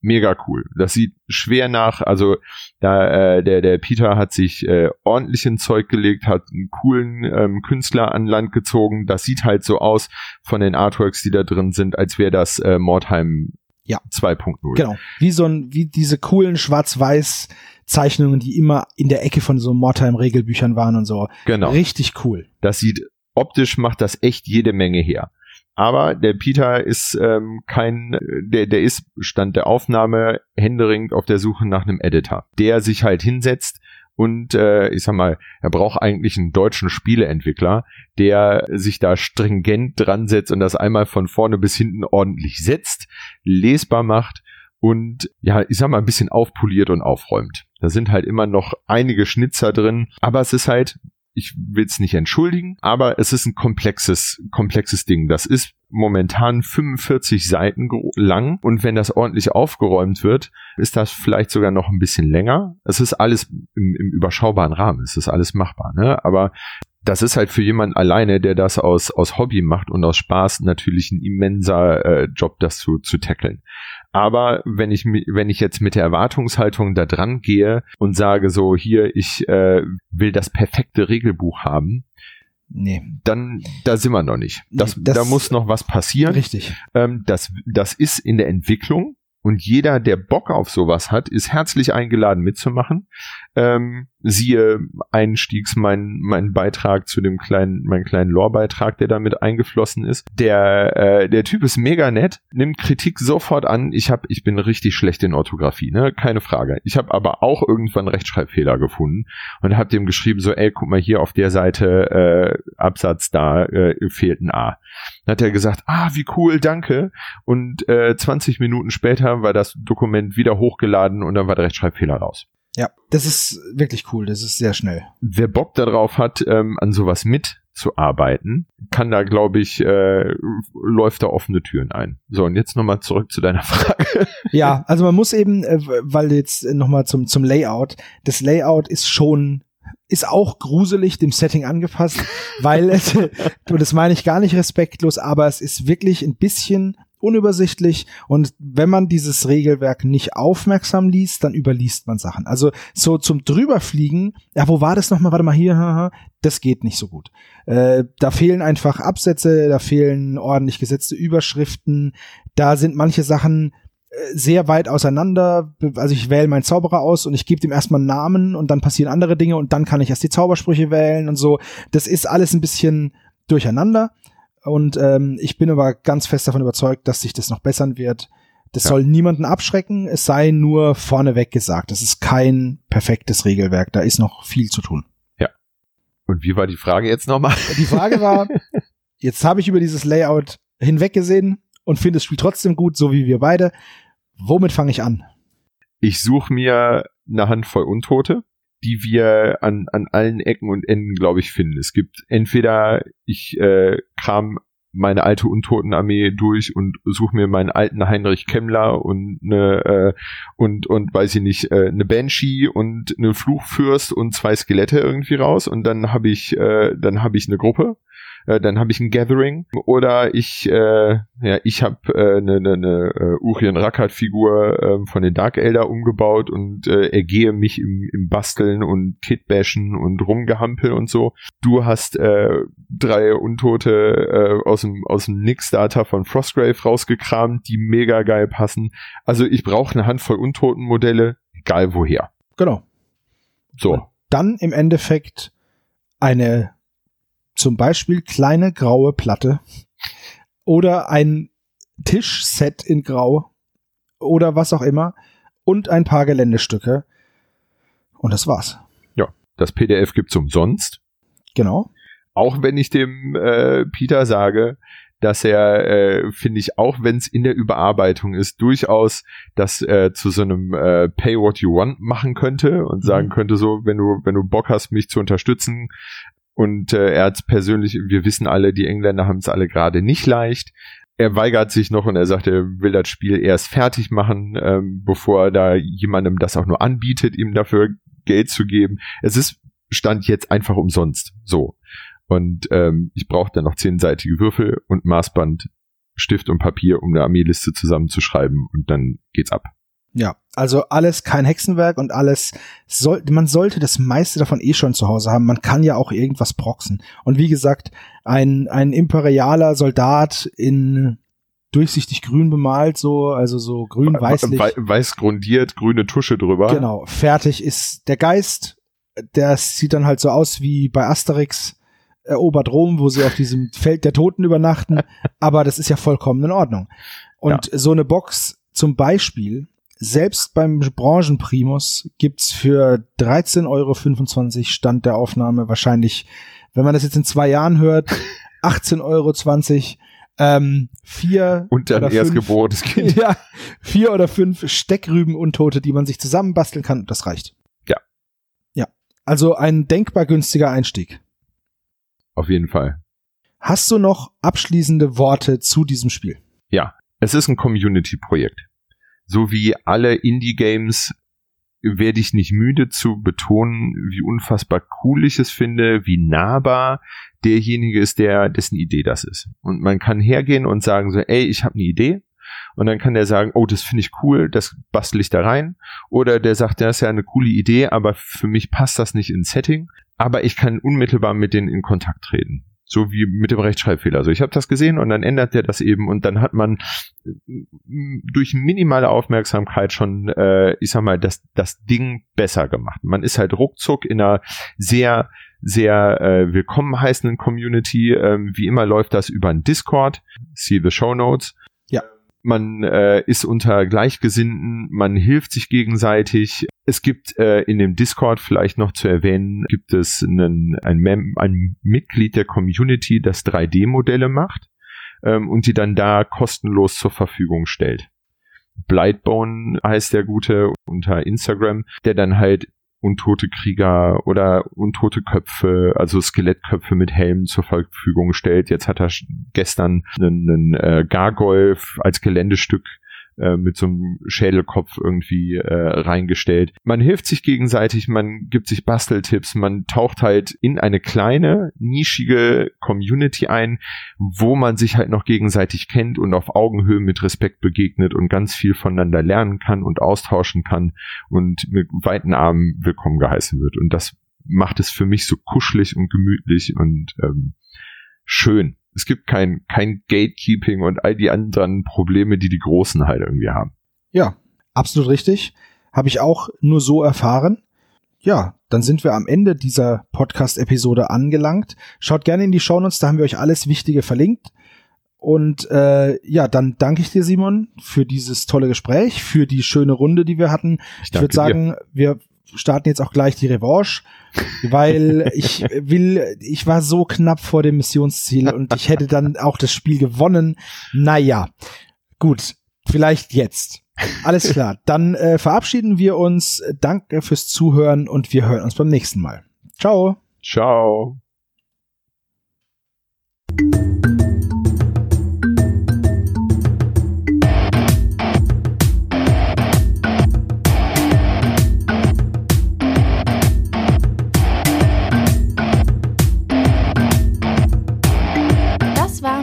mega cool. Das sieht schwer nach, also da äh, der der Peter hat sich äh, ordentlich in Zeug gelegt, hat einen coolen ähm, Künstler an Land gezogen. Das sieht halt so aus von den Artworks, die da drin sind, als wäre das äh, Mordheim ja. 2.0. Genau. Wie so ein wie diese coolen schwarz-weiß Zeichnungen, die immer in der Ecke von so Mordheim Regelbüchern waren und so. Genau. Richtig cool. Das sieht optisch macht das echt jede Menge her. Aber der Peter ist ähm, kein, der, der ist Stand der Aufnahme händeringend auf der Suche nach einem Editor, der sich halt hinsetzt und äh, ich sag mal, er braucht eigentlich einen deutschen Spieleentwickler, der sich da stringent dran setzt und das einmal von vorne bis hinten ordentlich setzt, lesbar macht und ja, ich sag mal, ein bisschen aufpoliert und aufräumt. Da sind halt immer noch einige Schnitzer drin, aber es ist halt, ich will es nicht entschuldigen, aber es ist ein komplexes, komplexes Ding. Das ist momentan 45 Seiten lang und wenn das ordentlich aufgeräumt wird, ist das vielleicht sogar noch ein bisschen länger. Es ist alles im, im überschaubaren Rahmen, es ist alles machbar, ne? Aber das ist halt für jemand alleine, der das aus, aus Hobby macht und aus Spaß natürlich ein immenser äh, Job, das zu, zu tackeln. Aber wenn ich, wenn ich jetzt mit der Erwartungshaltung da dran gehe und sage so, hier, ich äh, will das perfekte Regelbuch haben, Nee. Dann, da sind wir noch nicht. Das, nee, das da muss noch was passieren. Richtig. Ähm, das, das ist in der Entwicklung und jeder, der Bock auf sowas hat, ist herzlich eingeladen mitzumachen. Ähm, siehe Einstiegs mein, mein Beitrag zu dem kleinen, mein kleinen Lore-Beitrag, der damit eingeflossen ist. Der, äh, der Typ ist mega nett, nimmt Kritik sofort an. Ich hab, ich bin richtig schlecht in Orthographie, ne? Keine Frage. Ich habe aber auch irgendwann Rechtschreibfehler gefunden und habe dem geschrieben, so, ey, guck mal hier auf der Seite, äh, Absatz da, äh, fehlt ein A. Dann hat er gesagt, ah, wie cool, danke. Und äh, 20 Minuten später war das Dokument wieder hochgeladen und dann war der Rechtschreibfehler raus. Ja, das ist wirklich cool, das ist sehr schnell. Wer Bock darauf hat, ähm, an sowas mitzuarbeiten, kann da, glaube ich, äh, läuft da offene Türen ein. So, und jetzt nochmal zurück zu deiner Frage. Ja, also man muss eben, äh, weil jetzt nochmal zum, zum Layout, das Layout ist schon ist auch gruselig dem Setting angepasst, weil es, und das meine ich gar nicht respektlos, aber es ist wirklich ein bisschen unübersichtlich und wenn man dieses Regelwerk nicht aufmerksam liest, dann überliest man Sachen. Also so zum drüberfliegen, ja, wo war das nochmal? Warte mal hier, das geht nicht so gut. Äh, da fehlen einfach Absätze, da fehlen ordentlich gesetzte Überschriften, da sind manche Sachen äh, sehr weit auseinander. Also ich wähle meinen Zauberer aus und ich gebe dem erstmal einen Namen und dann passieren andere Dinge und dann kann ich erst die Zaubersprüche wählen und so. Das ist alles ein bisschen durcheinander. Und ähm, ich bin aber ganz fest davon überzeugt, dass sich das noch bessern wird. Das ja. soll niemanden abschrecken, es sei nur vorneweg gesagt. Das ist kein perfektes Regelwerk, da ist noch viel zu tun. Ja. Und wie war die Frage jetzt nochmal? Die Frage war, jetzt habe ich über dieses Layout hinweggesehen und finde das Spiel trotzdem gut, so wie wir beide. Womit fange ich an? Ich suche mir eine Handvoll Untote die wir an, an allen Ecken und Enden, glaube ich, finden. Es gibt entweder, ich äh, kram meine alte Untotenarmee durch und suche mir meinen alten Heinrich Kemmler und eine äh, und und weiß ich nicht äh, eine Banshee und eine Fluchfürst und zwei Skelette irgendwie raus und dann habe ich äh, dann habe ich eine Gruppe äh, dann habe ich ein Gathering oder ich äh, ja ich habe äh, eine, eine, eine uh, Urien Rackard Figur äh, von den Dark Elder umgebaut und äh, ergehe mich im, im Basteln und Kitbashen und rumgehampel und so. Du hast äh, drei Untote äh, aus dem aus dem Data von Frostgrave rausgekramt, die mega geil passen. Also ich brauche eine Handvoll Untotenmodelle, egal woher. Genau. So. Und dann im Endeffekt eine zum Beispiel kleine graue Platte oder ein Tischset in Grau oder was auch immer und ein paar Geländestücke. Und das war's. Ja, das PDF gibt's umsonst. Genau. Auch wenn ich dem äh, Peter sage, dass er, äh, finde ich, auch wenn es in der Überarbeitung ist, durchaus das äh, zu so einem äh, Pay What You Want machen könnte und sagen mhm. könnte, so, wenn du, wenn du Bock hast, mich zu unterstützen, und äh, er hat persönlich, wir wissen alle, die Engländer haben es alle gerade nicht leicht. Er weigert sich noch und er sagt, er will das Spiel erst fertig machen, ähm, bevor er da jemandem das auch nur anbietet, ihm dafür Geld zu geben. Es ist stand jetzt einfach umsonst. So. Und ähm, ich brauche dann noch zehnseitige Würfel und Maßband, Stift und Papier, um eine Armeeliste zusammenzuschreiben und dann geht's ab. Ja, also alles kein Hexenwerk und alles soll, man sollte das meiste davon eh schon zu Hause haben. Man kann ja auch irgendwas proxen. Und wie gesagt, ein, ein imperialer Soldat in durchsichtig grün bemalt, so, also so grün-weißlich. Weiß grundiert, grüne Tusche drüber. Genau, fertig ist der Geist. Der sieht dann halt so aus wie bei Asterix erobert Rom, wo sie auf diesem Feld der Toten übernachten. Aber das ist ja vollkommen in Ordnung. Und ja. so eine Box zum Beispiel selbst beim Branchenprimus gibt's für 13,25 Euro Stand der Aufnahme wahrscheinlich, wenn man das jetzt in zwei Jahren hört, 18,20 Euro. Ähm, vier und dann erstgeborenes Kind. Ja, vier oder fünf Steckrübenuntote, die man sich zusammenbasteln kann. Das reicht. Ja. Ja. Also ein denkbar günstiger Einstieg. Auf jeden Fall. Hast du noch abschließende Worte zu diesem Spiel? Ja. Es ist ein Community-Projekt so wie alle Indie-Games werde ich nicht müde zu betonen, wie unfassbar cool ich es finde, wie nahbar derjenige ist, der dessen Idee das ist. Und man kann hergehen und sagen so, ey, ich habe eine Idee. Und dann kann der sagen, oh, das finde ich cool, das bastel ich da rein. Oder der sagt, das ist ja eine coole Idee, aber für mich passt das nicht ins Setting. Aber ich kann unmittelbar mit denen in Kontakt treten. So wie mit dem Rechtschreibfehler. Also ich habe das gesehen und dann ändert der das eben und dann hat man durch minimale Aufmerksamkeit schon, äh, ich sag mal, das, das Ding besser gemacht. Man ist halt ruckzuck in einer sehr, sehr äh, willkommen heißenden Community. Ähm, wie immer läuft das über ein Discord. See the Show Notes man äh, ist unter Gleichgesinnten, man hilft sich gegenseitig. Es gibt äh, in dem Discord vielleicht noch zu erwähnen, gibt es einen, ein, Mem ein Mitglied der Community, das 3D-Modelle macht ähm, und die dann da kostenlos zur Verfügung stellt. Blightbone heißt der Gute unter Instagram, der dann halt untote Krieger oder untote Köpfe, also Skelettköpfe mit Helmen zur Verfügung stellt. Jetzt hat er gestern einen, einen äh, Gargoyle als Geländestück äh, mit so einem Schädelkopf irgendwie äh, reingestellt. Man hilft sich gegenseitig, man gibt sich Basteltipps, man taucht halt in eine kleine, nischige Community ein, wo man sich halt noch gegenseitig kennt und auf Augenhöhe mit Respekt begegnet und ganz viel voneinander lernen kann und austauschen kann und mit weiten Armen willkommen geheißen wird. Und das macht es für mich so kuschelig und gemütlich und ähm, schön. Es gibt kein, kein Gatekeeping und all die anderen Probleme, die die Großen halt irgendwie haben. Ja, absolut richtig. Habe ich auch nur so erfahren. Ja, dann sind wir am Ende dieser Podcast-Episode angelangt. Schaut gerne in die Shownotes, da haben wir euch alles Wichtige verlinkt. Und äh, ja, dann danke ich dir, Simon, für dieses tolle Gespräch, für die schöne Runde, die wir hatten. Ich, ich würde sagen, dir. wir starten jetzt auch gleich die Revanche, weil ich will, ich war so knapp vor dem Missionsziel und ich hätte dann auch das Spiel gewonnen. Naja, gut, vielleicht jetzt. Alles klar, dann äh, verabschieden wir uns. Danke fürs Zuhören und wir hören uns beim nächsten Mal. Ciao. Ciao.